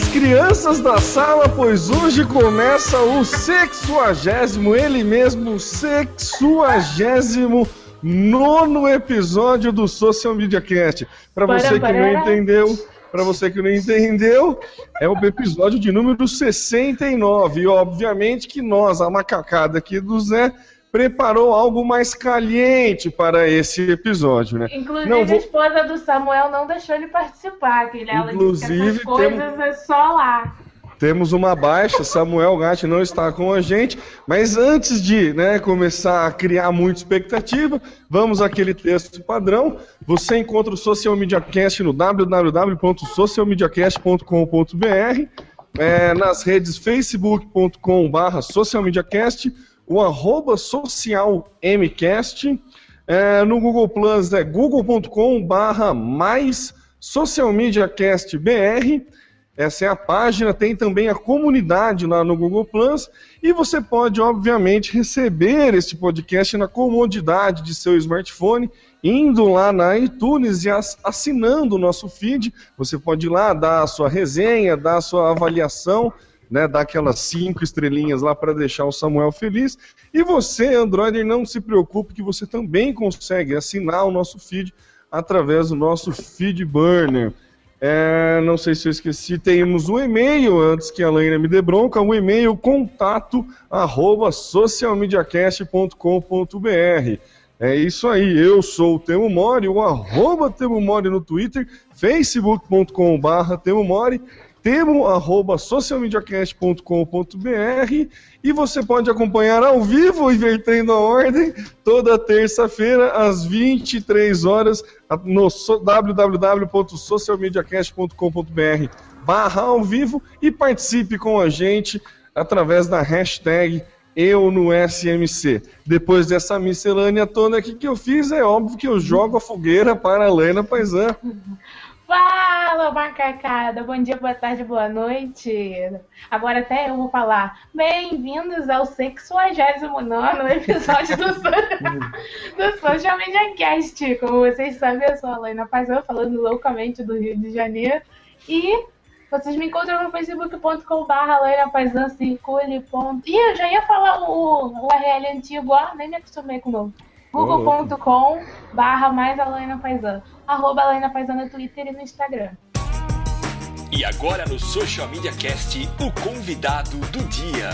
As crianças da sala, pois hoje começa o sexuagésimo, ele mesmo, sexuagésimo nono episódio do Social Media Cast. Para você que não entendeu, para você que não entendeu, é o episódio de número 69. E obviamente que nós, a macacada aqui do Zé, preparou algo mais caliente para esse episódio, né? Inclusive, Não vou- a esposa do Samuel não deixou ele participar, que ela disse que Inclusive, coisas temos- é só lá. Temos uma baixa, Samuel Gatti não está com a gente, mas antes de né, começar a criar muita expectativa, vamos àquele texto padrão. Você encontra o Social Media Cast no www.socialmediacast.com.br, é, nas redes facebook.com.br socialmediacast, o arroba socialmcast, é, no Google Plus é google.com barra mais socialmediacastbr, essa é a página, tem também a comunidade lá no Google Plus e você pode, obviamente, receber este podcast na comodidade de seu smartphone, indo lá na iTunes e ass- assinando o nosso feed. Você pode ir lá dar a sua resenha, dar a sua avaliação, né, dar aquelas cinco estrelinhas lá para deixar o Samuel feliz. E você, Android, não se preocupe que você também consegue assinar o nosso feed através do nosso feed burner. É, não sei se eu esqueci, temos um e-mail, antes que a Laina me dê bronca, o e-mail contato arroba socialmediacast.com.br. É isso aí, eu sou o Temo Mori, o arroba Temo Mori no Twitter, facebook.com barra Temo Mori, temo arroba socialmediacast.com.br e você pode acompanhar ao vivo, invertendo a ordem, toda terça-feira, às 23 horas, no so- www.socialmediacast.com.br barra ao vivo e participe com a gente através da hashtag eu no SMC. Depois dessa miscelânea toda aqui que eu fiz, é óbvio que eu jogo a fogueira para a Helena Paisan. Fala, macacada! Bom dia, boa tarde, boa noite. Agora até eu vou falar. Bem-vindos ao 69 episódio do, do Social Media Cast. Como vocês sabem, eu sou a Laina Paisão, falando loucamente do Rio de Janeiro. E vocês me encontram no facebook.com.br Laina ponto- Ih, eu já ia falar o, o URL antigo, ó, nem me acostumei com o novo. google.com barra mais Alaina Paisan. Arroba Alaina Paisan no Twitter e no Instagram. E agora no Social Media Cast, o convidado do dia.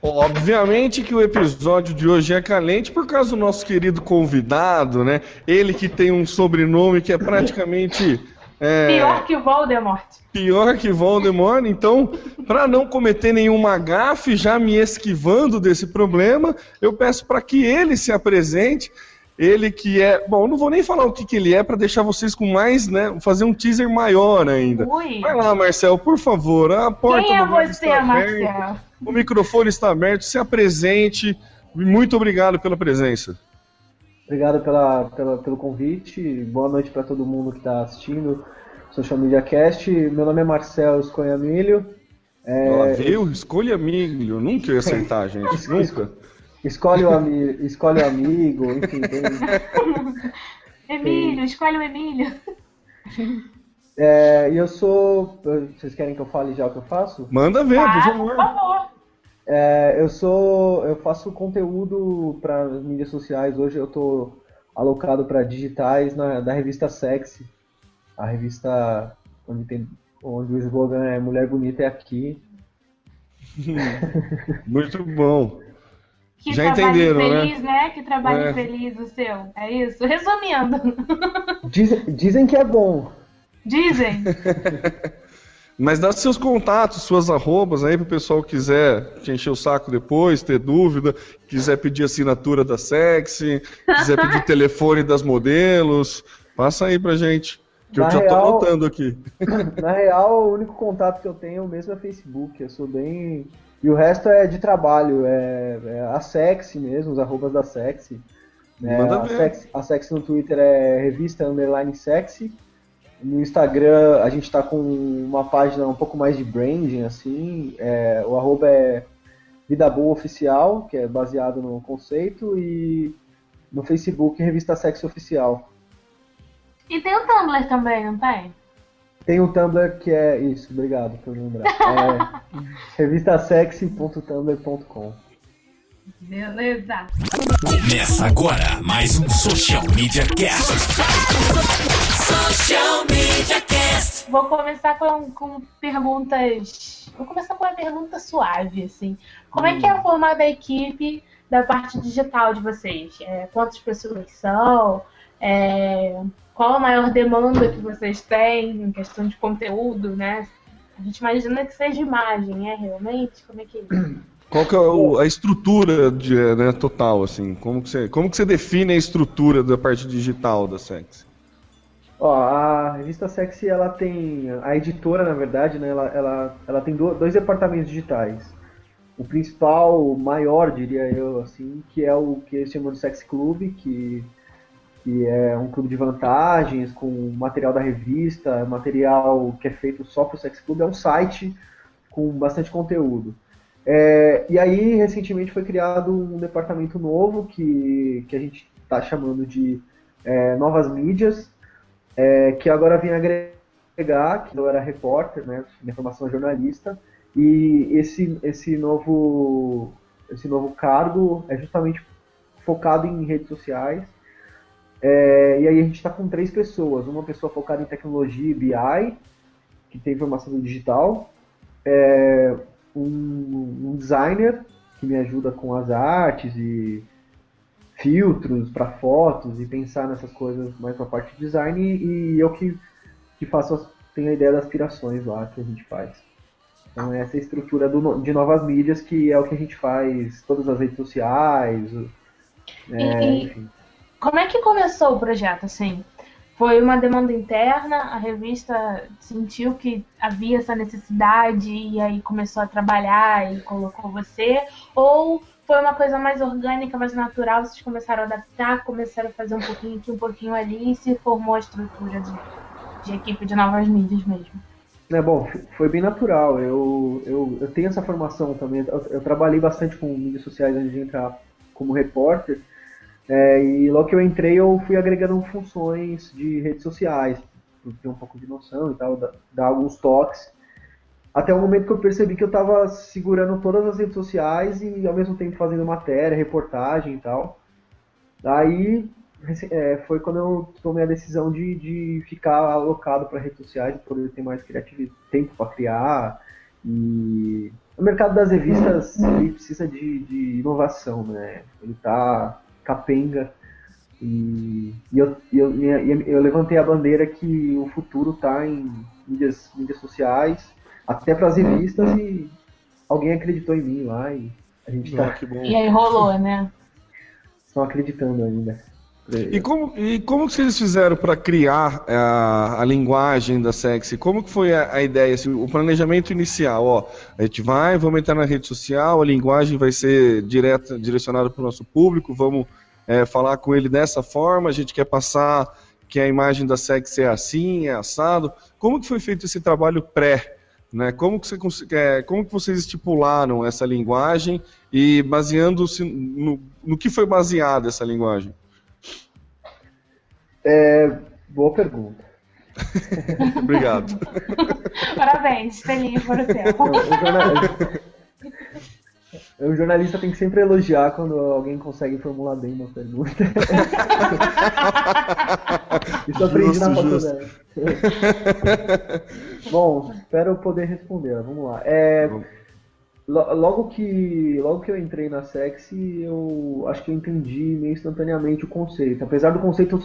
Obviamente que o episódio de hoje é calente por causa do nosso querido convidado, né? Ele que tem um sobrenome que é praticamente é, Pior que o Voldemort. pior que Voldemort. Então, para não cometer nenhuma gafe, já me esquivando desse problema, eu peço para que ele se apresente. Ele que é, bom, eu não vou nem falar o que, que ele é para deixar vocês com mais, né? Fazer um teaser maior ainda. Ui. Vai lá, Marcel, por favor. A porta Quem é você, está aberta. Marcel? O microfone está aberto, se apresente. Muito obrigado pela presença. Obrigado pela, pela- pelo convite. Boa noite para todo mundo que está assistindo Social Media Cast. Meu nome é Marcel Esconhamilho. É, Ela viu? Escolha milho. Nunca ia acertar, gente. Nunca. Escolhe, o ami, escolhe o amigo, enfim. tem- Emílio, escolhe o Emílio. é, e eu sou. Vocês querem que eu fale já o que eu faço? Manda ver, por Ah, por favor. favor. É, eu sou. Eu faço conteúdo para mídias sociais. Hoje eu tô alocado para digitais na, da revista Sexy. A revista onde, tem, onde o slogan é Mulher Bonita é aqui. Muito bom. Que Já entenderam, feliz, né? Que trabalhe É. feliz o seu. É isso? Resumindo. Diz- dizem que é bom. Dizem. Mas dá seus contatos, suas arrobas aí pro pessoal que quiser te encher o saco depois, ter dúvida, quiser pedir assinatura da Sexy, quiser pedir telefone das modelos, passa aí pra gente. Que eu Na já tô anotando aqui. Na real, o único contato que eu tenho mesmo é Facebook. Eu sou bem. E o resto é de trabalho, é, é a Sexy mesmo, os arrobas da Sexy. É, Manda a, ver. Sexy a Sexy no Twitter é revista underline sexy. No Instagram a gente tá com uma página um pouco mais de branding, assim. é, o arroba é Vida Boa Oficial, que é baseado no conceito, e no Facebook Revista Sexy Oficial. E tem o Tumblr também, não tem? Tem um Tumblr que é. Isso, obrigado por lembrar. É revistasexy.tumblr.com. Beleza. Começa agora mais um Social Media Cast. Social Media Cast. Vou começar com, com perguntas. Vou começar com uma pergunta suave, assim. Como é que é Hum. a formada a equipe da parte digital de vocês? É, quantas pessoas são? É, qual a maior demanda que vocês têm em questão de conteúdo, né? A gente imagina que seja imagem, é realmente? Como é que é? Qual que é o- a estrutura de, né, total, assim? Como que, você, como que você define a estrutura da parte digital da Sexy? Ó, a revista Sexy, ela tem. A editora, na verdade, né, ela, ela, ela tem do- dois departamentos digitais. O principal, o maior, diria eu, assim, que é o que eles chamam de Sexy Club, que, que é um clube de vantagens, com material da revista, material que é feito só para o Sexy Club, é um site com bastante conteúdo. É, e aí, recentemente, foi criado um departamento novo que, que a gente está chamando de é, Novas Mídias, é, que agora vem agregar, que eu era repórter, né, minha formação é jornalista, e esse, esse, novo, esse novo cargo é justamente focado em redes sociais, é, e aí a gente está com três pessoas, uma pessoa focada em tecnologia e BI, que tem formação no digital, é, um, um designer que me ajuda com as artes e filtros para fotos e pensar nessas coisas mais para a parte de design e, eu que, que faço as, tenho a ideia das aspirações lá que a gente faz. Então essa é estrutura do de novas mídias que é o que a gente faz, todas as redes sociais, é, e- enfim. Como é que começou o projeto, assim? Foi uma demanda interna, a revista sentiu que havia essa necessidade e aí começou a trabalhar e colocou você? Ou foi uma coisa mais orgânica, mais natural, vocês começaram a adaptar, começaram a fazer um pouquinho aqui, um pouquinho ali e se formou a estrutura de, de equipe de novas mídias mesmo? É, bom, foi bem natural. Eu, eu, eu tenho essa formação também. Eu, eu trabalhei bastante com mídias sociais antes de entrar como repórter. É, e logo que eu entrei, eu fui agregando funções de redes sociais, pra ter um pouco de noção e tal, dar, dar alguns toques. Até o momento que eu percebi que eu estava segurando todas as redes sociais e ao mesmo tempo fazendo matéria, reportagem e tal. Daí é, foi quando eu tomei a decisão de, de ficar alocado para redes sociais, poder ter mais criatividade, tempo para criar. E o mercado das revistas ele precisa de, de inovação, né? Ele tá capenga e, e eu, e eu, e eu, levantei a bandeira que o futuro está em mídias, mídias sociais, até para as revistas e alguém acreditou em mim lá e a gente Ah, está que bom. E aí rolou, né? estão acreditando ainda. E como, e como que vocês fizeram para criar a, a linguagem da Sexy? Como que foi a, a ideia, assim, o planejamento inicial? Ó, a gente vai, vamos entrar na rede social, a linguagem vai ser direta, direcionada para o nosso público, vamos é, falar com ele dessa forma, a gente quer passar que a imagem da Sexy é assim, é assado. Como que foi feito esse trabalho pré? Né? Como, que você, é, como que vocês estipularam essa linguagem e baseando-se no, no que foi baseada essa linguagem? Boa pergunta. Obrigado. Parabéns, feliz por o tempo. O, jornalista, tem que sempre elogiar quando alguém consegue formular bem uma pergunta. Isso aprendi na faculdade. Bom, espero poder responder. Vamos lá. É, logo que logo que eu entrei na Sexy, eu acho que eu entendi meio instantaneamente o conceito. Apesar do conceito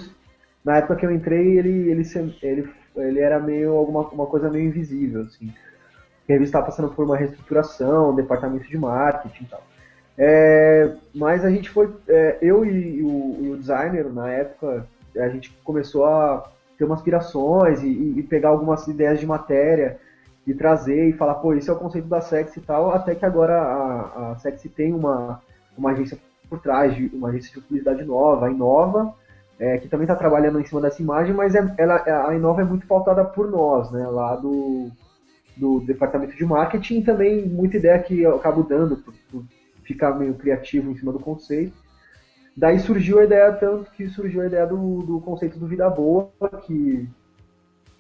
na época que eu entrei, ele ele ele, ele era meio alguma uma coisa meio invisível assim. A revista estava passando por uma reestruturação, departamento de marketing e tal. É, mas a gente foi, é, eu e, o, e, o, designer na época, a gente começou a ter umas aspirações e, e, pegar algumas ideias de matéria e trazer e falar, pô, esse é o conceito da Sexy e tal, até que agora a, a Sexy tem uma, uma agência por trás, de, uma agência de publicidade nova, Inova, é, que também está trabalhando em cima dessa imagem, mas é, ela, a Inova é muito pautada por nós, né, lá do, do departamento de marketing e também muita ideia que eu acabo dando por, por ficar meio criativo em cima do conceito. Daí surgiu a ideia, tanto que surgiu a ideia do, do conceito do Vida Boa, que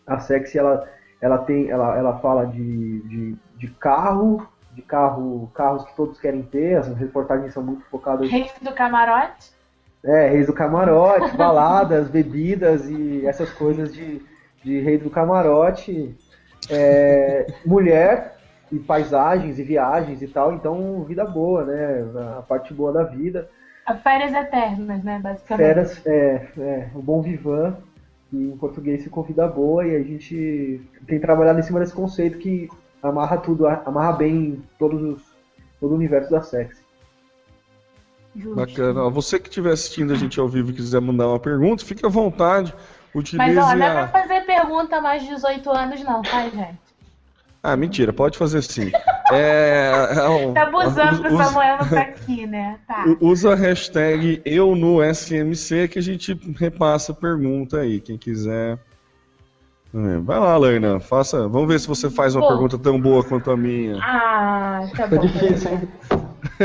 a Sexy ela ela tem, ela, ela fala de, de, de carro, de carro, carros que todos querem ter, as reportagens são muito focadas. Reis do camarote? É, reis do camarote, baladas, bebidas e essas coisas de, de rei do camarote. É, mulher e paisagens e viagens e tal, então vida boa, né? A parte boa da vida. Férias eternas, né, basicamente. Férias, é, é, o bom vivan que em português ficou vida boa e a gente tem trabalhado em cima desse conceito que amarra tudo, amarra bem todos os, todo o universo da sexy. Justo. Bacana. Você que estiver assistindo a gente ao vivo e quiser mandar uma pergunta, fique à vontade. Utilize Mas ó, não é pra fazer pergunta mais de 18 anos não, tá, gente? Ah, mentira, pode fazer sim. É, é, tá abusando que o Samuel não tá aqui, né? Tá. Usa a hashtag eu no SMC que a gente repassa a pergunta aí, quem quiser. É, vai lá, Lerna, faça. Vamos ver se você faz uma pergunta tão boa quanto a minha. Ah, tá bom. difícil, hein?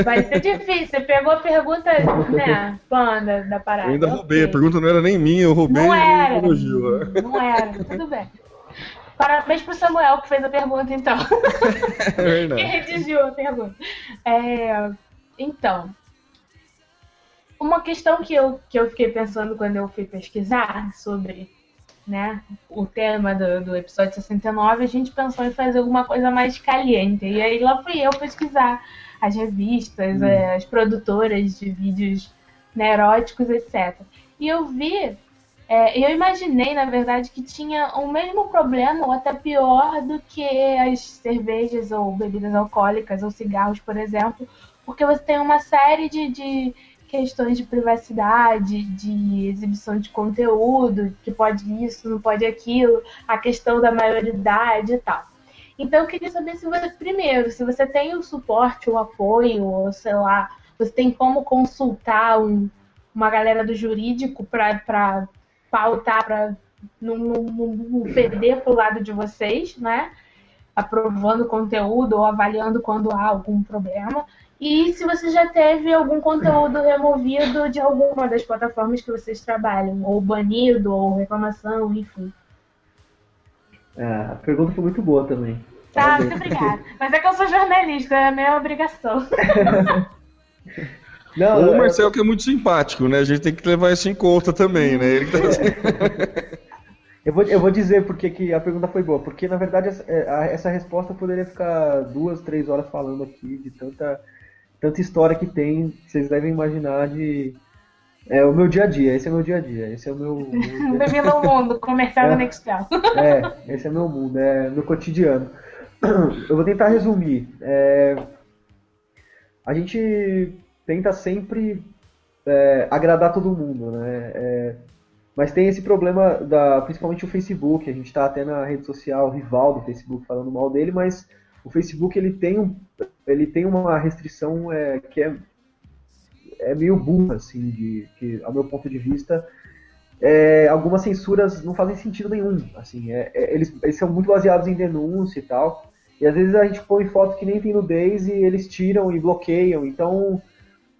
Vai ser difícil. Você pegou a pergunta, né? Panda da parada. Eu ainda roubei, a pergunta não era nem minha, eu roubei não era, Não era, tudo bem. Parabéns pro Samuel que fez a pergunta, então. É verdade. que redigiu a pergunta. É, então, uma questão que eu, que eu fiquei pensando quando eu fui pesquisar sobre né, o tema do, do episódio 69, a gente pensou em fazer alguma coisa mais caliente. E aí lá fui eu pesquisar as revistas, hum. é, as produtoras de vídeos né, eróticos, etc. E eu vi é, eu imaginei, na verdade, que tinha o mesmo problema, ou até pior, do que as cervejas ou bebidas alcoólicas ou cigarros, por exemplo, porque você tem uma série de, de questões de privacidade, de exibição de conteúdo, que pode isso, não pode aquilo, a questão da maioridade e tal. Então eu queria saber se você, primeiro, se você tem o suporte, o apoio, ou sei lá, você tem como consultar um, uma galera do jurídico para pautar para não, não, não perder para o lado de vocês, né? Aprovando conteúdo ou avaliando quando há algum problema. E se você já teve algum conteúdo removido de alguma das plataformas que vocês trabalham, ou banido, ou reclamação, enfim. É, a pergunta foi muito boa também. Tá, muito obrigada. Mas é que eu sou jornalista, é a minha obrigação. Não, o é, Marcel que é muito simpático, né? A gente tem que levar isso em conta também, né? Ele tá... eu, vou, eu vou dizer porque que a pergunta foi boa. Porque, na verdade, essa, é, essa resposta poderia ficar duas, três horas falando aqui de tanta, tanta história que tem, que vocês devem imaginar de... É o meu dia a dia, esse é o meu dia a dia, esse é o meu... Bem-vindo ao mundo, comercial é, Nextel. É, esse é meu mundo, é meu cotidiano. Eu vou tentar resumir. É, a gente tenta sempre é, agradar todo mundo, né? É, mas tem esse problema, da, principalmente o Facebook, a gente está até na rede social rival do Facebook falando mal dele, mas o Facebook ele tem, um, ele tem uma restrição é, que é, é meio burra, assim, de, que, ao meu ponto de vista, é, algumas censuras não fazem sentido nenhum, assim, é, é, eles, eles são muito baseados em denúncia e tal, e às vezes a gente põe fotos que nem tem nudez e eles tiram e bloqueiam, então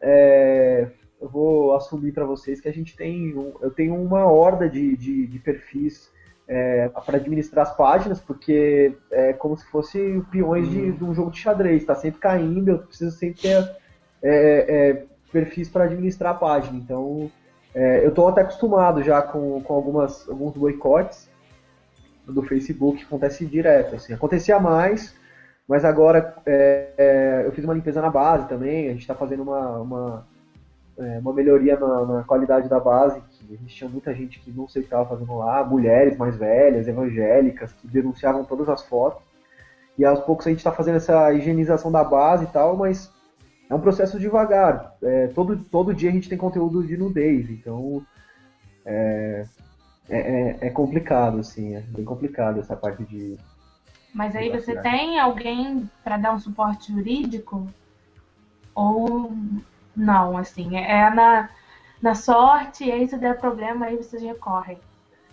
é, eu vou assumir para vocês que a gente tem, eu tenho uma horda de, de, de perfis é, para administrar as páginas, porque é como se fosse peões de, de um jogo de xadrez, está sempre caindo, eu preciso sempre ter é, é perfis para administrar a página. Então, é, eu estou até acostumado já com, com algumas, alguns boicotes do Facebook, acontece direto. Assim. Acontecia mais, Mas agora é, é, eu fiz uma limpeza na base também, a gente está fazendo uma, uma, é, uma melhoria na, na, qualidade da base, que a gente tinha muita gente que não sei o que estava fazendo lá, mulheres mais velhas, evangélicas, que denunciavam todas as fotos. E aos poucos a gente está fazendo essa higienização da base e tal, mas é um processo devagar. É, todo, todo dia a gente tem conteúdo de nudez, então é, é, é, é complicado, assim, é bem complicado essa parte de. Mas aí você tem alguém para dar um suporte jurídico? Ou não, assim, é na, na sorte, e aí se der problema, aí vocês recorrem.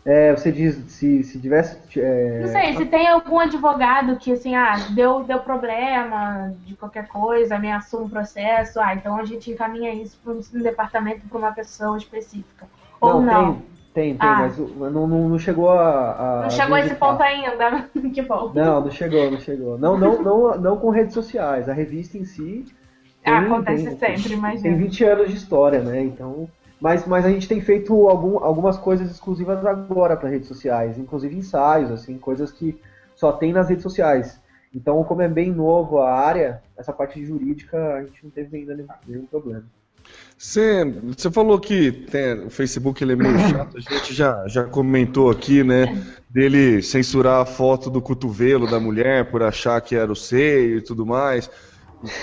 É, você diz, se, se tivesse. É... Não sei, se tem algum advogado que, assim, ah, deu, deu problema de qualquer coisa, ameaçou um processo, ah, então a gente encaminha isso para um departamento para uma pessoa específica. Ou não? não. Tem, tem, tem, ah. mas não, não, não chegou a. a não chegou a esse ponto ainda, que bom. Não, não chegou, não chegou. Não, não, não, não com redes sociais. A revista em si. Tem, ah, acontece tem, sempre, imagina. Tem 20 anos de história, né? Então mas, mas a gente tem feito algum, algumas coisas exclusivas agora para redes sociais, inclusive ensaios, assim, coisas que só tem nas redes sociais. Então, como é bem novo a área, essa parte jurídica a gente não teve ainda nenhum, nenhum problema. Você, você falou que tem, o Facebook ele é meio chato, a gente já, já comentou aqui, né, dele censurar a foto do cotovelo da mulher por achar que era o seio e tudo mais.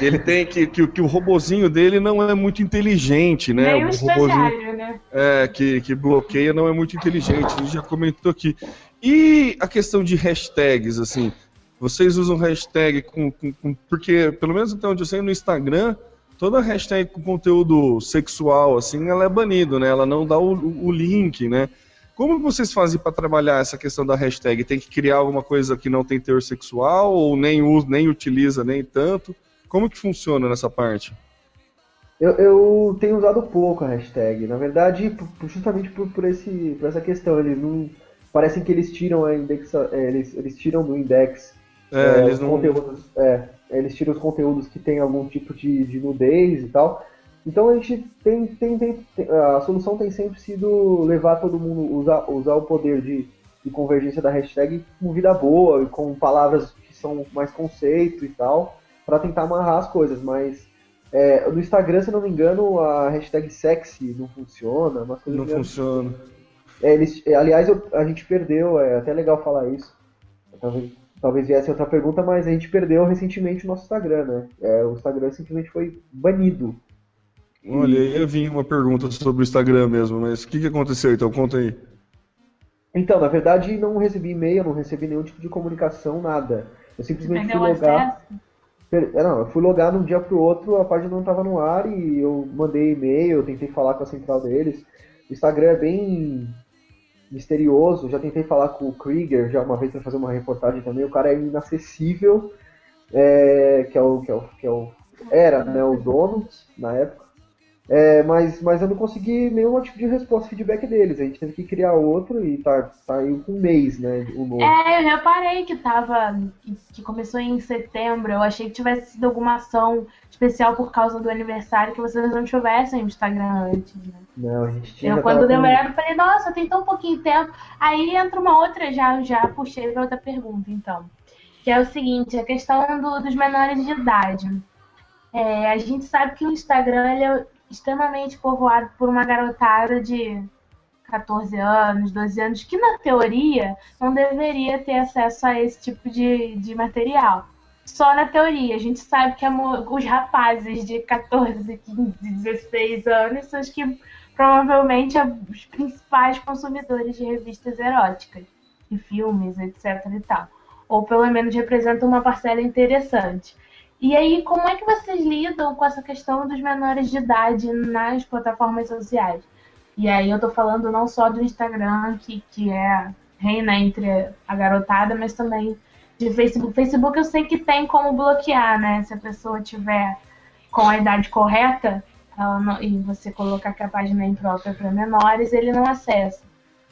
Ele tem que, que, que o robozinho dele não é muito inteligente, né? Nem o, o robozinho né? É, que, que bloqueia não é muito inteligente. A gente já comentou aqui. E a questão de hashtags, assim, vocês usam hashtag com, com, com, Porque, pelo menos até onde eu sei, no Instagram, toda hashtag com conteúdo sexual, assim, ela é banido, né? Ela não dá o, o link, né? Como vocês fazem para trabalhar essa questão da hashtag? Tem que criar alguma coisa que não tem teor sexual ou nem, usa, nem utiliza nem tanto? Como que funciona nessa parte? Eu, eu tenho usado pouco a hashtag. Na verdade, justamente por, por, esse, por essa questão. Eles não. Parecem que eles tiram a indexa. É, eles, eles tiram do index é, é, eles não... conteúdos. É, eles tiram os conteúdos que tem algum tipo de, de nudez e tal. Então a gente tem, tem, tem, A solução tem sempre sido levar todo mundo, usar, usar o poder de, de convergência da hashtag com vida boa e com palavras que são mais conceito e tal para tentar amarrar as coisas, mas é, no Instagram, se não me engano, a hashtag sexy não funciona. Umas coisas não funciona. É, eles, é, aliás, eu, a gente perdeu, é até legal falar isso. Talvez, talvez viesse outra pergunta, mas a gente perdeu recentemente o nosso Instagram, né? É, o Instagram simplesmente foi banido. Olha, eu vi uma pergunta sobre o Instagram mesmo, mas o que, que aconteceu então? Conta aí. Então, na verdade, não recebi e-mail, não recebi nenhum tipo de comunicação, nada. Eu simplesmente fui logar. Acesso? É, não, eu fui logar de um dia pro outro, a página não estava no ar e eu mandei e-mail, eu tentei falar com a central deles. O Instagram é bem misterioso, já tentei falar com o Krieger já uma vez para fazer uma reportagem também, o cara é inacessível, é, que, é o, que, é o, que é o. Era né, o dono na época. É, mas, mas eu não consegui nenhum tipo de resposta, feedback deles. A gente teve que criar outro e tá, tá aí com um mês, né? O novo. É, eu reparei que tava. Que, começou em setembro. Eu achei que tivesse sido alguma ação especial por causa do aniversário que vocês não tivessem no Instagram antes, né? Não, a gente tinha. Eu, quando deu uma olhada, falei, nossa, tem tão pouquinho tempo. Aí entra uma outra, já, já puxei pra outra pergunta, então. Que é o seguinte, a questão do, dos menores de idade. É, a gente sabe que o Instagram ele é extremamente povoado por uma garotada de 14 anos, 12 anos, que na teoria não deveria ter acesso a esse tipo de, de material. Só na teoria. A gente sabe que os rapazes de 14, 15, 16 anos são os que provavelmente os principais consumidores de revistas eróticas e filmes, etc. e tal. Ou pelo menos representam uma parcela interessante. E aí, como é que vocês lidam com essa questão dos menores de idade nas plataformas sociais? E aí eu tô falando não só do Instagram, que, que é reina entre a garotada, mas também de Facebook. Facebook eu sei que tem como bloquear, né? Se a pessoa tiver com a idade correta não, e você colocar que a página é imprópria para menores, ele não acessa.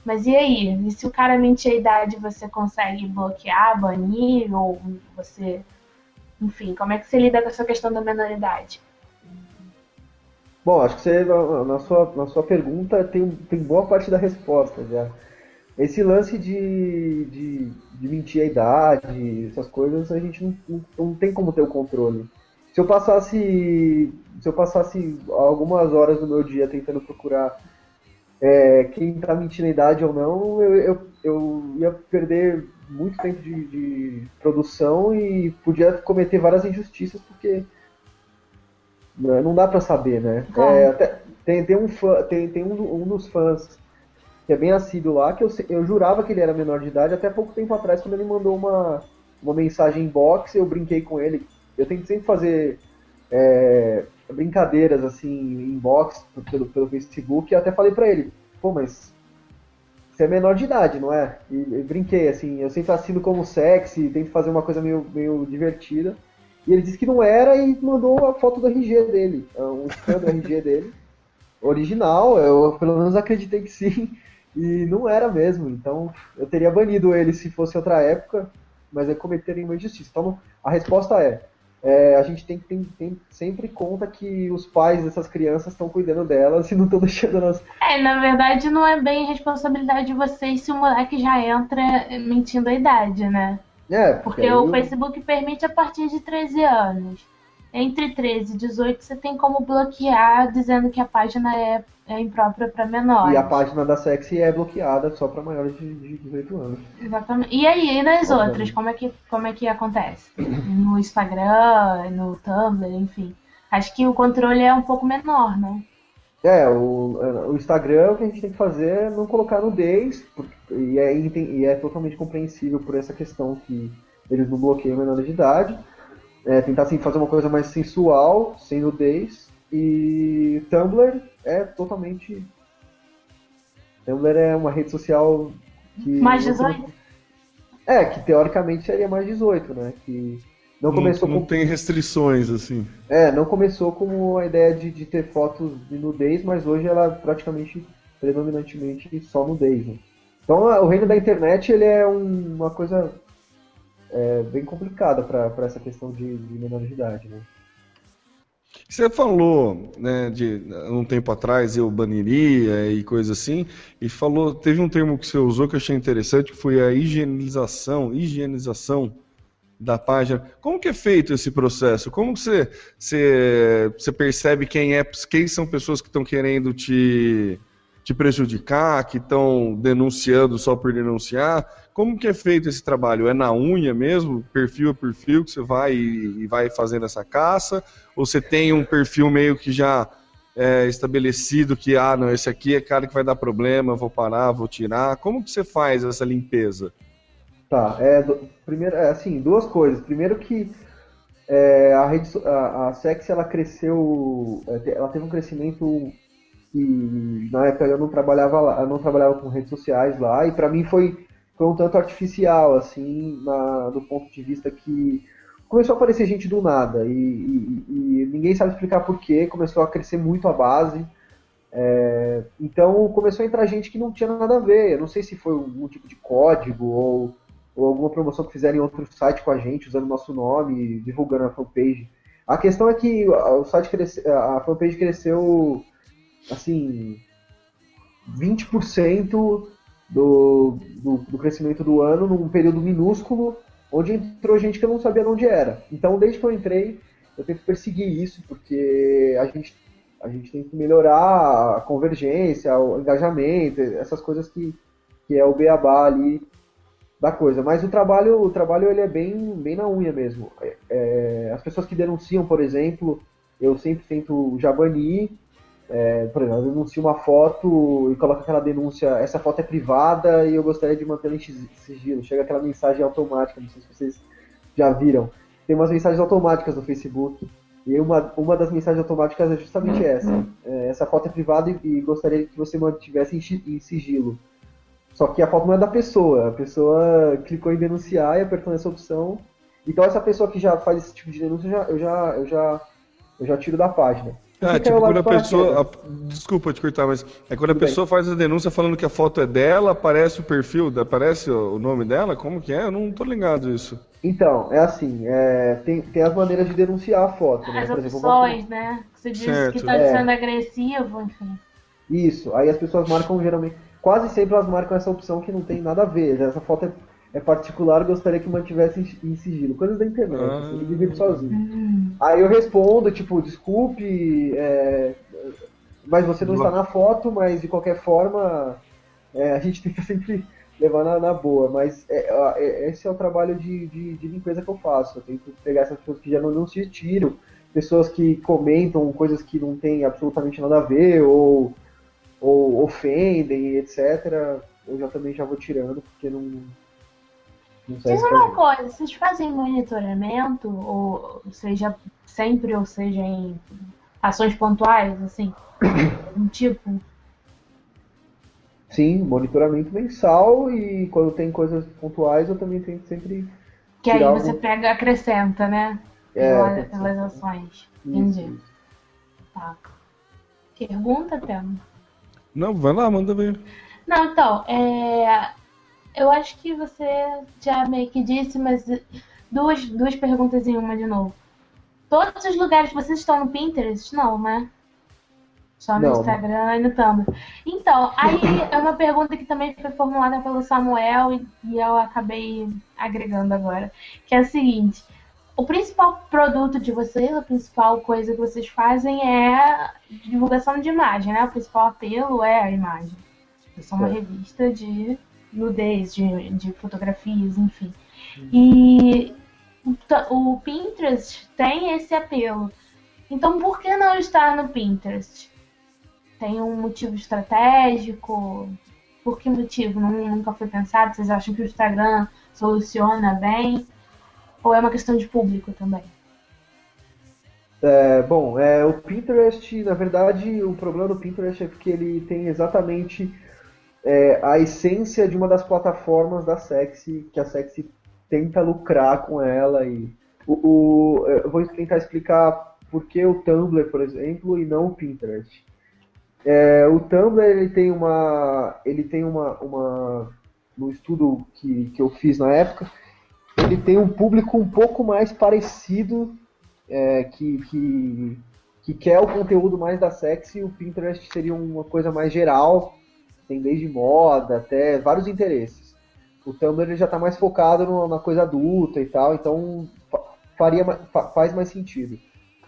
Mas e aí? E se o cara mentir a idade, você consegue bloquear, banir, ou você enfim, como é que você lida com essa questão da menoridade? Bom, acho que você, na sua, na sua pergunta, tem, tem boa parte da resposta já. esse lance de, de, de mentir a idade, essas coisas, a gente não, não, não tem como ter o controle. Se eu passasse. Se eu passasse algumas horas do meu dia tentando procurar é, quem está mentindo a idade ou não, eu, eu, eu ia perder muito tempo de, de, produção e podia cometer várias injustiças porque né, não dá para saber, né? É, até, tem, tem, um, fã, tem, tem um, um dos fãs que é bem assíduo lá, que eu, eu jurava que ele era menor de idade até pouco tempo atrás, quando ele mandou uma, uma mensagem em box, eu brinquei com ele. Eu tento sempre fazer é, brincadeiras assim, em box pelo, pelo Facebook, e até falei pra ele, pô, mas você é menor de idade, não é? E, e brinquei, assim, eu sempre assino como sexy, tento fazer uma coisa meio, meio divertida. E ele disse que não era e mandou a foto do RG dele, um scan do RG dele. Original, eu pelo menos acreditei que sim. E não era mesmo, então eu teria banido ele se fosse outra época, mas é cometeria uma injustiça. Então a resposta é, é, a gente tem que ter, tem sempre conta que os pais dessas crianças estão cuidando delas e não estão deixando elas. É, na verdade não é bem responsabilidade de vocês se o moleque já entra mentindo a idade, né? É, porque, porque o Facebook permite a partir de 13 anos. Entre 13 e 18 você tem como bloquear dizendo que a página é é imprópria para menores. E a página da Sexy é bloqueada só para maiores de, de 18 anos. Exatamente. E aí, e nas Obviamente. outras, como é, que, como é que acontece? No Instagram, no Tumblr, enfim. Acho que o controle é um pouco menor, né? É, o, o Instagram o que a gente tem que fazer é não colocar nudez, e é, e é totalmente compreensível por essa questão que eles não bloqueiam menores de idade. É, tentar assim, fazer uma coisa mais sensual, sem nudez. E Tumblr é totalmente. Tumblr é uma rede social que. Mais 18? É, que teoricamente seria mais 18, né? Que não começou não, não com... tem restrições, assim. É, não começou como a ideia de, de ter fotos de nudez, mas hoje ela é praticamente, predominantemente, só nudez. Né? Então o reino da internet ele é um, uma coisa é, bem complicada para essa questão de, de menor de idade, né? Você falou, né, de um tempo atrás eu baniria e coisa assim, e falou, teve um termo que você usou que eu achei interessante, que foi a higienização, higienização da página. Como que é feito esse processo? Como que você, você, você percebe quem é, quem são pessoas que estão querendo te te prejudicar, que estão denunciando só por denunciar. Como que é feito esse trabalho? É na unha mesmo, perfil a perfil, que você vai e, vai fazendo essa caça? Ou você tem um perfil meio que já é, estabelecido que, ah, não, esse aqui é cara que vai dar problema, vou parar, vou tirar. Como que você faz essa limpeza? Tá, é, do, primeiro, é, assim, duas coisas. Primeiro que é, a rede, a, a Sex, ela cresceu, é, ela teve um crescimento que na época eu não trabalhava lá, não trabalhava com redes sociais lá e para mim foi foi um tanto artificial assim na, do ponto de vista que começou a aparecer gente do nada e, e, e ninguém sabe explicar por quê começou a crescer muito a base é, então começou a entrar gente que não tinha nada a ver eu não sei se foi algum tipo de código ou, ou alguma promoção que fizeram em outro site com a gente usando nosso nome divulgando a fanpage. A questão é que o site cresce, a fanpage cresceu assim, 20% do, do, do crescimento do ano num período minúsculo, onde entrou gente que eu não sabia de onde era. Então, desde que eu entrei, eu tento perseguir isso, porque a gente, a gente tem que melhorar a convergência, o engajamento, essas coisas que, que é o beabá ali da coisa. Mas o trabalho, o trabalho ele é bem, bem na unha mesmo. É, é as pessoas que denunciam, por exemplo, eu sempre tento já banir, é, por exemplo, eu denuncio uma foto e coloco aquela denúncia, essa foto é privada e eu gostaria de mantê-la em sigilo. Chega aquela mensagem automática, não sei se vocês já viram. Tem umas mensagens automáticas no Facebook. E uma, uma das mensagens automáticas é justamente essa. É, essa foto é privada e, e, gostaria que você mantivesse em, em sigilo. Só que a foto não é da pessoa. A pessoa clicou em denunciar e apertou nessa opção. Então essa pessoa que já faz esse tipo de denúncia, eu já, eu já, eu já, eu já tiro da página. Ah, tipo, quando a pessoa. A, desculpa te cortar, mas é quando a Tudo pessoa bem. faz a denúncia falando que a foto é dela, aparece o perfil, aparece o nome dela? Como que é? Eu não tô ligado isso. Então, é assim, é, tem, tem as maneiras de denunciar a foto, né? As Por opções, exemplo, né? Você diz certo. que tá é. sendo agressivo, enfim. Isso, aí as pessoas marcam geralmente. quase sempre elas marcam essa opção que não tem nada a ver. Essa foto é, é particular, gostaria que mantivesse em, sigilo. Coisas da internet, Ah. assim, ele vive sozinho. Hum. Aí eu respondo, tipo, desculpe, é, mas você não está na foto, mas de qualquer forma é, a gente tenta sempre levar na, na boa. Mas é, é, esse é o trabalho de, de, de limpeza que eu faço. Eu tento pegar essas pessoas que já não, não se tiram, pessoas que comentam coisas que não tem absolutamente nada a ver, ou, ou ofendem, etc. Eu já também já vou tirando, porque não. Diz uma mim. coisa, vocês fazem monitoramento, ou seja, sempre, ou seja, em ações pontuais, assim? Um tipo? Sim, monitoramento mensal e quando tem coisas pontuais eu também tento sempre. Que aí você algum- pega, acrescenta, né? É, Pela- pelas ações. Isso, Entendi. isso. Tá. Pergunta, Temo? Não, vai lá, manda ver. Não, então, é... eu acho que você já meio que disse, mas duas, duas perguntas em uma de novo. Todos os lugares, vocês estão no Pinterest? Não, né? Só no Não. Instagram e no Tumblr. Então, aí é uma pergunta que também foi formulada pelo Samuel e, e eu acabei agregando agora. Que é a seguinte. O principal produto de vocês, a principal coisa que vocês fazem é divulgação de imagem, né? O principal apelo é a imagem. Vocês são uma É. revista de nudez, de, de fotografias, enfim. E o Pinterest tem esse apelo. Então, por que não estar no Pinterest? Tem um motivo estratégico? Por que motivo? Nun- Nunca foi pensado? Vocês acham que o Instagram soluciona bem? Ou é uma questão de público também? É, bom, é, o Pinterest, na verdade, o problema do Pinterest é porque ele tem exatamente é, a essência de uma das plataformas da Sexy, que a Sexy tenta lucrar com ela. E o, o- eu vou tentar explicar por que o Tumblr, por exemplo, e não o Pinterest. É, o Tumblr ele tem uma, ele tem uma, uma no estudo que, que eu fiz na época, ele tem um público um pouco mais parecido é, que, que, que quer o conteúdo mais da sexy, o Pinterest seria uma coisa mais geral, tem desde moda até vários interesses. O Tumblr ele já está mais focado no- na coisa adulta e tal, então fa- faria, faz mais sentido.